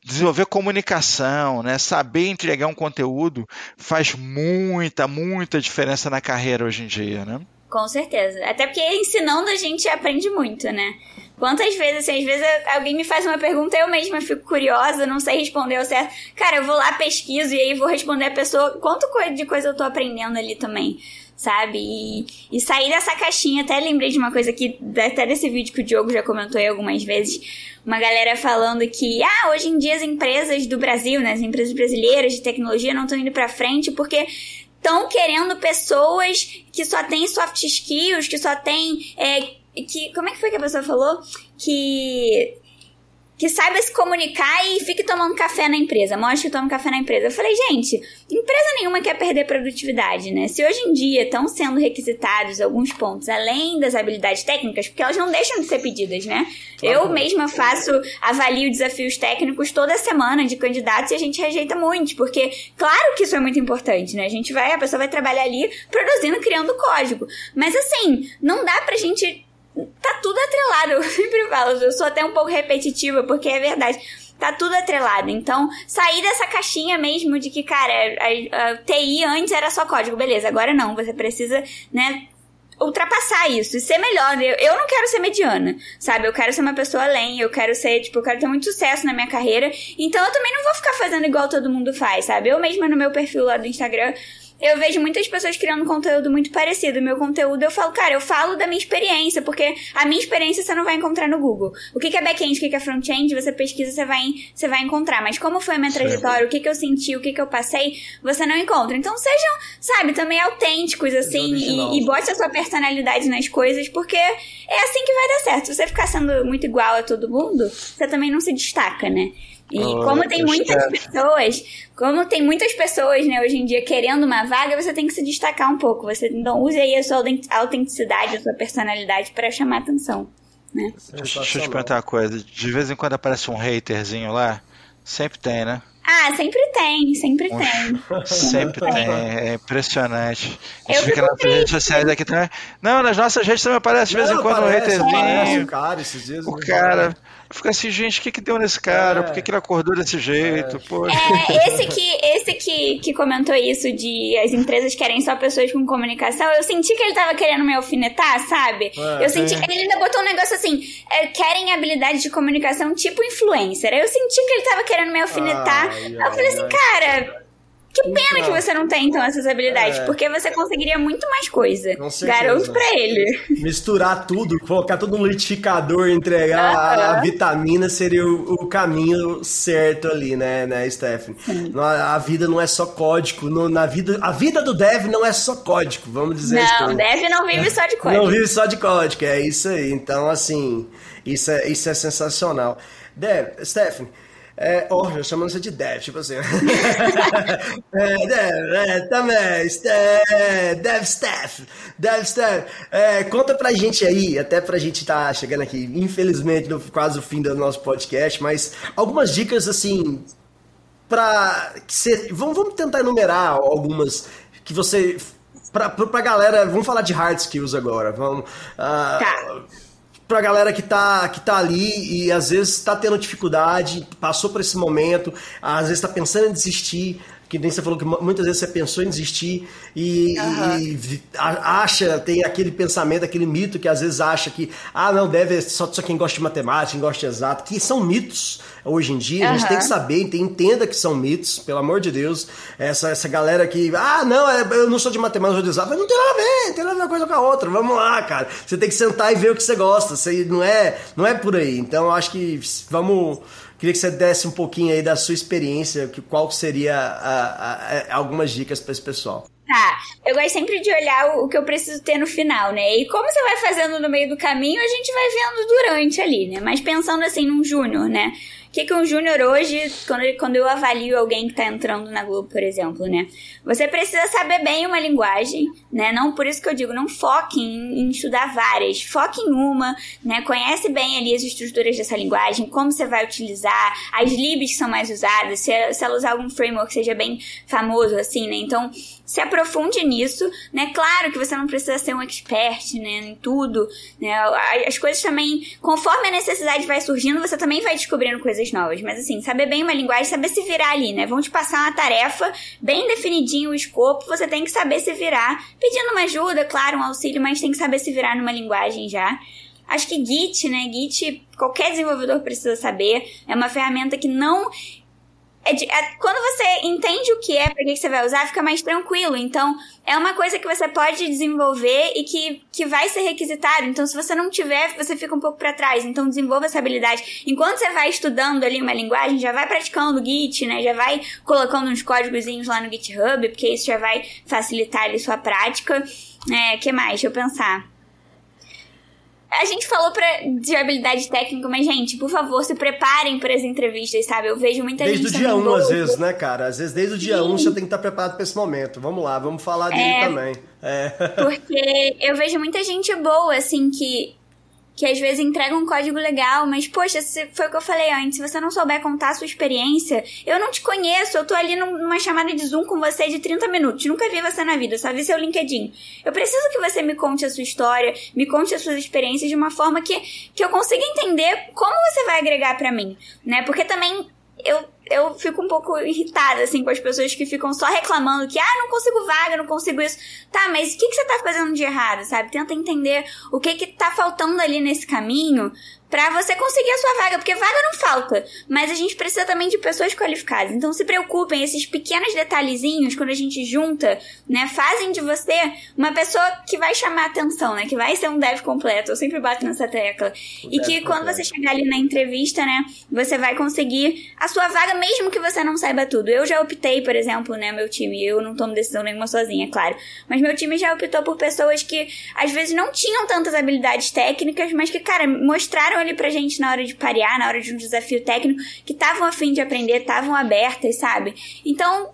desenvolver comunicação, né? saber entregar um conteúdo faz muita, muita diferença na carreira hoje em dia, né? Com certeza. Até porque ensinando a gente aprende muito, né? Quantas vezes, assim, às vezes alguém me faz uma pergunta, eu mesma fico curiosa, não sei responder o certo. Cara, eu vou lá, pesquiso e aí vou responder a pessoa. Quanto de coisa eu tô aprendendo ali também, sabe? E, e sair dessa caixinha, até lembrei de uma coisa aqui, até desse vídeo que o Diogo já comentou aí algumas vezes. Uma galera falando que, ah, hoje em dia as empresas do Brasil, né, as empresas brasileiras de tecnologia não estão indo pra frente porque estão querendo pessoas que só têm soft skills, que só têm. É, que, como é que foi que a pessoa falou? Que que saiba se comunicar e fique tomando café na empresa. Mostre que toma café na empresa. Eu falei, gente, empresa nenhuma quer perder produtividade, né? Se hoje em dia estão sendo requisitados alguns pontos além das habilidades técnicas, porque elas não deixam de ser pedidas, né? Claro. Eu mesma faço, avalio desafios técnicos toda semana de candidatos e a gente rejeita muitos, porque claro que isso é muito importante, né? A gente vai, a pessoa vai trabalhar ali produzindo, criando código. Mas assim, não dá pra gente tá tudo atrelado. Eu sempre falo, eu sou até um pouco repetitiva, porque é verdade. tá tudo atrelado. Então, sair dessa caixinha mesmo de que, cara, a, a TI antes era só código, beleza, agora não, você precisa, né, ultrapassar isso e ser melhor. Eu, eu não quero ser mediana, sabe? Eu quero ser uma pessoa além, eu quero ser, tipo, eu quero ter muito sucesso na minha carreira. Então eu também não vou ficar fazendo igual todo mundo faz, sabe? Eu mesma no meu perfil lá do Instagram, eu vejo muitas pessoas criando conteúdo muito parecido. Meu conteúdo, eu falo, cara, eu falo da minha experiência, porque a minha experiência você não vai encontrar no Google. O que é back-end, o que é front-end, você pesquisa, você vai, você vai encontrar. Mas como foi a minha trajetória, o que, que eu senti, o que, que eu passei, você não encontra. Então sejam, sabe, também autênticos, assim, e, e bote a sua personalidade nas coisas, porque é assim que vai dar certo. Se você ficar sendo muito igual a todo mundo, você também não se destaca, né? E oh, como tem muitas pessoas, como tem muitas pessoas, né, hoje em dia querendo uma vaga, você tem que se destacar um pouco. Você então use aí a sua autenticidade, a sua personalidade para chamar atenção, né? Deixa, deixa eu te perguntar uma coisa. De vez em quando aparece um haterzinho lá, sempre tem, né? Ah, sempre tem, sempre tem. Sempre tem, é impressionante. A gente fica nas redes sociais aqui também. Não, nas nossas redes também aparece de vez em quando um haterzinho. O cara, esses dias. O cara. Fica assim, gente, o que que deu nesse cara? É. Por que, que ele acordou desse jeito? É. é, esse que, esse que, que comentou isso de as empresas querem só pessoas com comunicação, eu senti que ele tava querendo me alfinetar, sabe? É, eu senti que ele ainda botou um negócio assim, é, querem habilidade de comunicação tipo influencer. Eu senti que ele tava querendo me alfinetar. Ai, eu falei assim, cara que pena então, que você não tem, então, essas habilidades, é. porque você conseguiria muito mais coisa. Garanto pra ele. Misturar tudo, colocar tudo no litificador, entregar a, a, vitamina seria o, o, caminho certo ali, né, né, Stephanie? A, a, vida não é só código. No, na vida, a vida do dev não é só código, vamos dizer isso. Não, dev não vive só de código. Não vive só de código, é isso aí. Então, assim, isso é, isso é sensacional. Dev, Stephanie, é, oh, chamo você de Dev, tipo assim. é, Dev, é, também. É, Dev Staff. Dev Staff. É, conta pra gente aí, até pra gente tá chegando aqui, infelizmente, no quase o fim do nosso podcast, mas algumas dicas assim. Pra. Ser, vamos, vamos tentar enumerar algumas que você. Pra, pra galera. Vamos falar de hard skills agora. Vamos. Uh, tá pra galera que tá, que tá ali e às vezes tá tendo dificuldade, passou por esse momento, às vezes tá pensando em desistir, que nem você falou que muitas vezes você pensou em desistir e, uhum. e, acha, tem aquele pensamento, aquele mito que às vezes acha que, ah, não, deve só, só quem gosta de matemática, quem gosta de exato, que são mitos hoje em dia, uhum. a gente tem que saber, tem, entenda que são mitos, pelo amor de Deus, essa, essa galera que, ah, não, é, eu não sou de matemática, eu sou de exato, mas não tem nada a ver, não tem nada a ver uma coisa com a outra, vamos lá, cara, você tem que sentar e ver o que você gosta, você, não, é, não é por aí, então acho que vamos Queria que você desse um pouquinho aí da sua experiência, que, qual seria a, a, algumas dicas para esse pessoal. Tá, eu gosto sempre de olhar o, o, que eu preciso ter no final, né? E como você vai fazendo no meio do caminho, a gente vai vendo durante ali, né? Mas pensando assim num júnior, né? Que, que um júnior hoje, quando, quando eu avalio alguém que tá entrando na Globo, por exemplo, né? Você precisa saber bem uma linguagem, né? Não por isso que eu digo, não foque em, em estudar várias, foque em uma, né? Conhece bem ali as estruturas dessa linguagem, como você vai utilizar, as libs que são mais usadas, se, se ela usar algum framework que seja bem famoso, assim, né? Então, se aprofunde nisso, né? Claro que você não precisa ser um expert, né, em tudo, né? As coisas também, conforme a necessidade vai surgindo, você também vai descobrindo coisas novas, mas assim, saber bem uma linguagem, saber se virar ali, né? Vão te passar uma tarefa bem definidinho o escopo, você tem que saber se virar, pedindo uma ajuda, claro, um auxílio, mas tem que saber se virar numa linguagem já. Acho que Git, né? Git, qualquer desenvolvedor precisa saber. É uma ferramenta que não é de, é, quando você entende o que é, para que você vai usar, fica mais tranquilo. Então, é uma coisa que você pode desenvolver e que, que vai ser requisitado. Então, se você não tiver, você fica um pouco para trás. Então, desenvolva essa habilidade. Enquanto você vai estudando ali uma linguagem, já vai praticando o Git, né? Já vai colocando uns códigozinhos lá no GitHub, porque isso já vai facilitar ali sua prática. É, que mais? Deixa eu pensar. A gente falou pra, de habilidade técnica, mas, gente, por favor, se preparem para as entrevistas, sabe? Eu vejo muita desde gente. Desde o dia 1, um, às vezes, né, cara? Às vezes, desde o dia 1 um, você tem que estar preparado para esse momento. Vamos lá, vamos falar dele é, também. É. Porque eu vejo muita gente boa, assim, que que às vezes entregam um código legal, mas poxa, foi o que eu falei antes, se você não souber contar a sua experiência, eu não te conheço, eu tô ali numa chamada de Zoom com você de 30 minutos, nunca vi você na vida, só vi seu LinkedIn. Eu preciso que você me conte a sua história, me conte as suas experiências de uma forma que, que eu consiga entender como você vai agregar para mim, né? Porque também eu, eu fico um pouco irritada, assim, com as pessoas que ficam só reclamando que, ah, não consigo vaga, não consigo isso. Tá, mas o que, que você tá fazendo de errado, sabe? Tenta entender o que que tá faltando ali nesse caminho para você conseguir a sua vaga, porque vaga não falta, mas a gente precisa também de pessoas qualificadas. Então se preocupem, esses pequenos detalhezinhos, quando a gente junta, né, fazem de você uma pessoa que vai chamar atenção, né, que vai ser um dev completo. Eu sempre bato nessa tecla. E que quando você chegar ali na entrevista, né, você vai conseguir a sua vaga mesmo que você não saiba tudo. Eu já optei, por exemplo, né, meu time, eu não tomo decisão nenhuma sozinha, é claro, mas meu time já optou por pessoas que às vezes não tinham tantas habilidades técnicas, mas que, cara, mostraram ali pra gente na hora de parear, na hora de um desafio técnico, que estavam afim de aprender, estavam abertas, sabe? Então,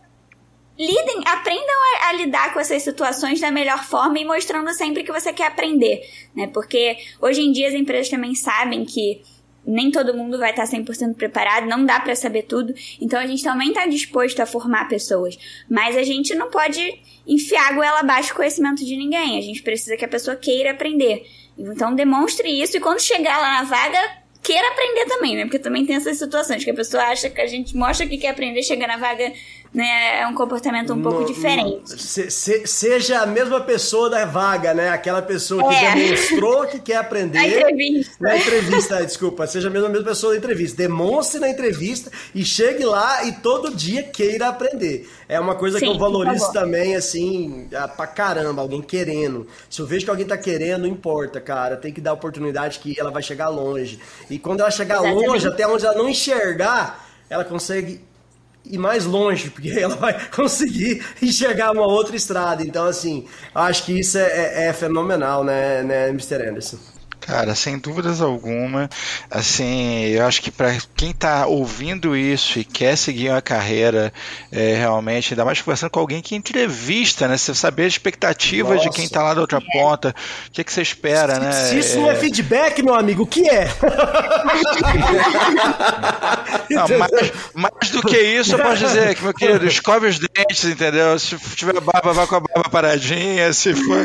lidem, aprendam a, a, lidar com essas situações da melhor forma e mostrando sempre que você quer aprender, né? Porque hoje em dia as empresas também sabem que nem todo mundo vai estar 100% preparado, não dá para saber tudo. Então a gente também está disposto a formar pessoas, mas a gente não pode enfiar a goela abaixo o conhecimento de ninguém. A gente precisa que a pessoa queira aprender. Então demonstre isso e quando chegar lá na vaga, queira aprender também, né? Porque também tem essas situações que a pessoa acha que a gente mostra que quer aprender, chega na vaga né, é um comportamento um no, pouco diferente. Se, se, seja a mesma pessoa da vaga, né? Aquela pessoa que é. demonstrou que quer aprender. Na entrevista. Na entrevista, desculpa. Seja a mesma, a mesma pessoa da entrevista. Demonstre na entrevista e chegue lá e todo dia queira aprender. É uma coisa Sim, que eu valorizo também, assim, pra caramba, alguém querendo. Se eu vejo que alguém tá querendo, não importa, cara. Tem que dar oportunidade que ela vai chegar longe. E quando ela chegar Exatamente. longe, até onde ela não enxergar, ela consegue ir mais longe, porque ela vai conseguir enxergar uma outra estrada. Então, assim, acho que isso é, é, é fenomenal, né, né, Mr. Anderson? Cara, sem dúvidas alguma, assim, eu acho que para quem está ouvindo isso e quer seguir uma carreira é, realmente, ainda mais conversando com alguém que entrevista, né? Você saber a expectativa Nossa. de quem está lá da outra ponta, o que, que você espera, se, né? Se isso é... não é feedback, meu amigo, o que é? não, mais, mais, do que isso, eu posso dizer que, meu querido, escove os dentes, entendeu? Se tiver barba, vá com a barba paradinha, se for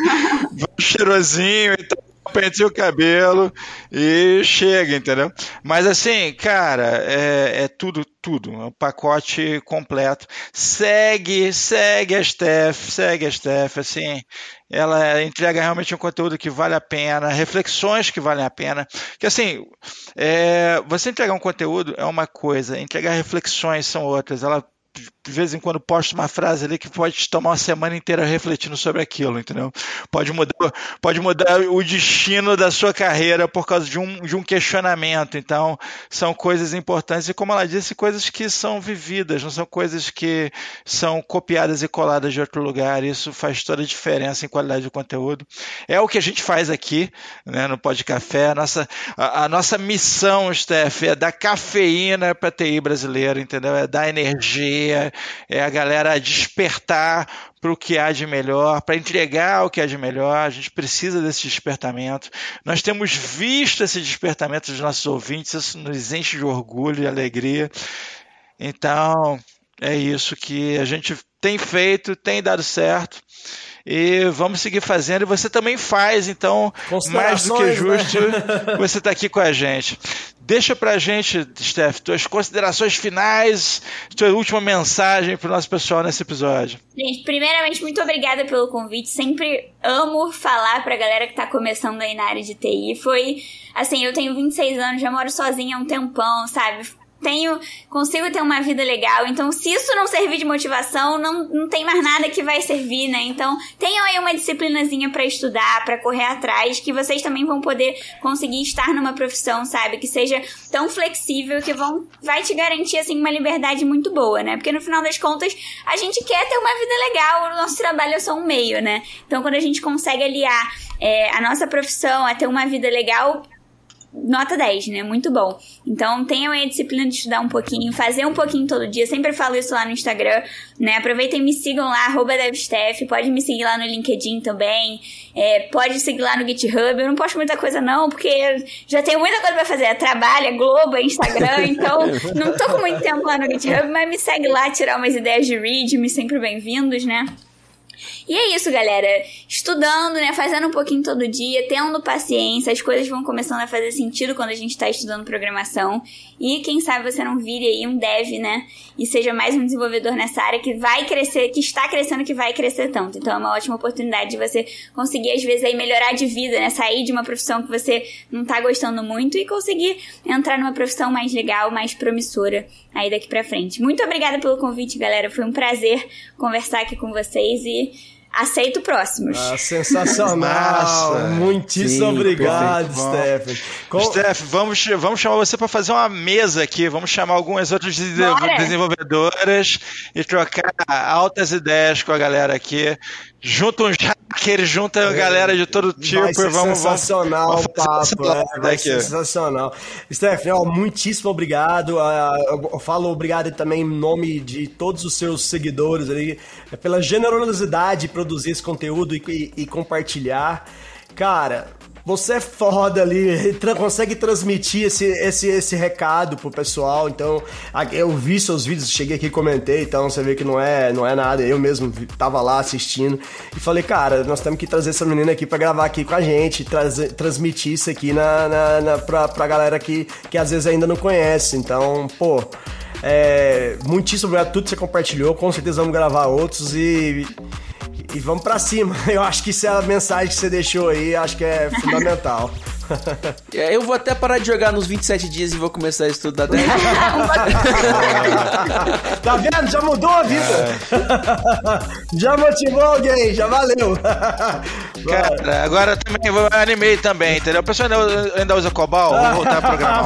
cheirosinho e tal penteia o cabelo e chega, entendeu? Mas assim, cara, é, é tudo, tudo, é um pacote completo. Segue, segue a Steph, segue a Steph, assim, ela entrega realmente um conteúdo que vale a pena, reflexões que valem a pena. Que assim, é, você entregar um conteúdo é uma coisa, entregar reflexões são outras. Ela de vez em quando posto uma frase ali que pode tomar uma semana inteira refletindo sobre aquilo, entendeu? Pode mudar, pode mudar o destino da sua carreira por causa de um, de um questionamento. Então, são coisas importantes e, como ela disse, coisas que são vividas, não são coisas que são copiadas e coladas de outro lugar. Isso faz toda a diferença em qualidade de conteúdo. É o que a gente faz aqui, né, no Pod Café. A nossa, a, a nossa missão, Steph, é dar cafeína para a TI brasileira, entendeu? É dar energia é a galera despertar para o que há de melhor, para entregar o que há de melhor. A gente precisa desse despertamento. Nós temos visto esse despertamento dos nossos ouvintes, isso nos enche de orgulho e alegria. Então, é isso que a gente tem feito, tem dado certo e vamos seguir fazendo. E você também faz, então, mais do que né? justo né? você estar tá aqui com a gente. Deixa pra gente, Steph, tuas considerações finais, tua última mensagem pro nosso pessoal nesse episódio. Gente, primeiramente, muito obrigada pelo convite. Sempre amo falar pra galera que tá começando aí na área de TI. Foi, assim, eu tenho 26 anos, já moro sozinha há um tempão, sabe? Tenho, consigo ter uma vida legal. Então, se isso não servir de motivação, não, não tem mais nada que vai servir, né? Então, tenham aí uma disciplinazinha para estudar, para correr atrás, que vocês também vão poder conseguir estar numa profissão, sabe? Que seja tão flexível que vão, vai te garantir, assim, uma liberdade muito boa, né? Porque no final das contas, a gente quer ter uma vida legal, o nosso trabalho é só um meio, né? Então, quando a gente consegue aliar é, a nossa profissão a ter uma vida legal, nota 10, né? Muito bom. Então tenham aí a disciplina de estudar um pouquinho, fazer um pouquinho todo dia. Sempre falo isso lá no Instagram, né? Aproveitem e me sigam lá, DevSteph. Pode me seguir lá no LinkedIn também. É, pode seguir lá no GitHub. Eu não posto muita coisa não, porque já tenho muita coisa pra fazer. É trabalho, é Globo, é Instagram. Então não tô com muito tempo lá no GitHub, mas me segue lá, tirar umas ideias de read. Me sempre bem-vindos, né? E é isso, galera. Estudando, né? Fazendo um pouquinho todo dia, tendo paciência, as coisas vão começando a fazer sentido quando a gente tá estudando programação. E quem sabe você não vire aí um dev, né? E seja mais um desenvolvedor nessa área que vai crescer, que está crescendo, que vai crescer tanto. Então é uma ótima oportunidade de você conseguir, às vezes, aí melhorar de vida, né? Sair de uma profissão que você não tá gostando muito e conseguir entrar numa profissão mais legal, mais promissora aí daqui pra frente. Muito obrigada pelo convite, galera. Foi um prazer conversar aqui com vocês e Aceito próximos. Ah, sensacional. Muitíssimo Sim, obrigado, Steph. Com... Steph, vamos, vamos chamar você para fazer uma mesa aqui. Vamos chamar algumas outras desenvolvedoras e trocar altas ideias com a galera aqui. Junta uns hackers, junta é, galera de todo tipo. Ser vamos, sensacional vamos, o papo. É, vai ser sensacional. Stephanie, ó, muitíssimo obrigado. Ah, eu falo obrigado também em nome de todos os seus seguidores ali, pela generosidade de produzir esse conteúdo e, e, e compartilhar. Cara, você é foda ali, tra consegue transmitir esse, esse, esse recado pro pessoal. Então, eu vi seus vídeos, cheguei aqui e comentei, então você vê que não é, não é nada. Eu mesmo tava lá assistindo e falei, cara, nós temos que trazer essa menina aqui para gravar aqui com a gente, trazer, transmitir isso aqui na, na, na, pra, pra galera que, que às vezes ainda não conhece. Então, pô. É, muitíssimo obrigado por tudo que você compartilhou. Com certeza vamos gravar outros e e vamos para cima. Eu acho que isso é a mensagem que você deixou aí, acho que é fundamental. É, eu vou até parar de jogar nos 27 dias e vou começar a estudar 10. tá vendo? Já mudou a vida. É. já motivou alguém, já valeu. Cara, agora também vou animei também, entendeu? O pessoal ainda, ainda usa Cobol, vou voltar a programar.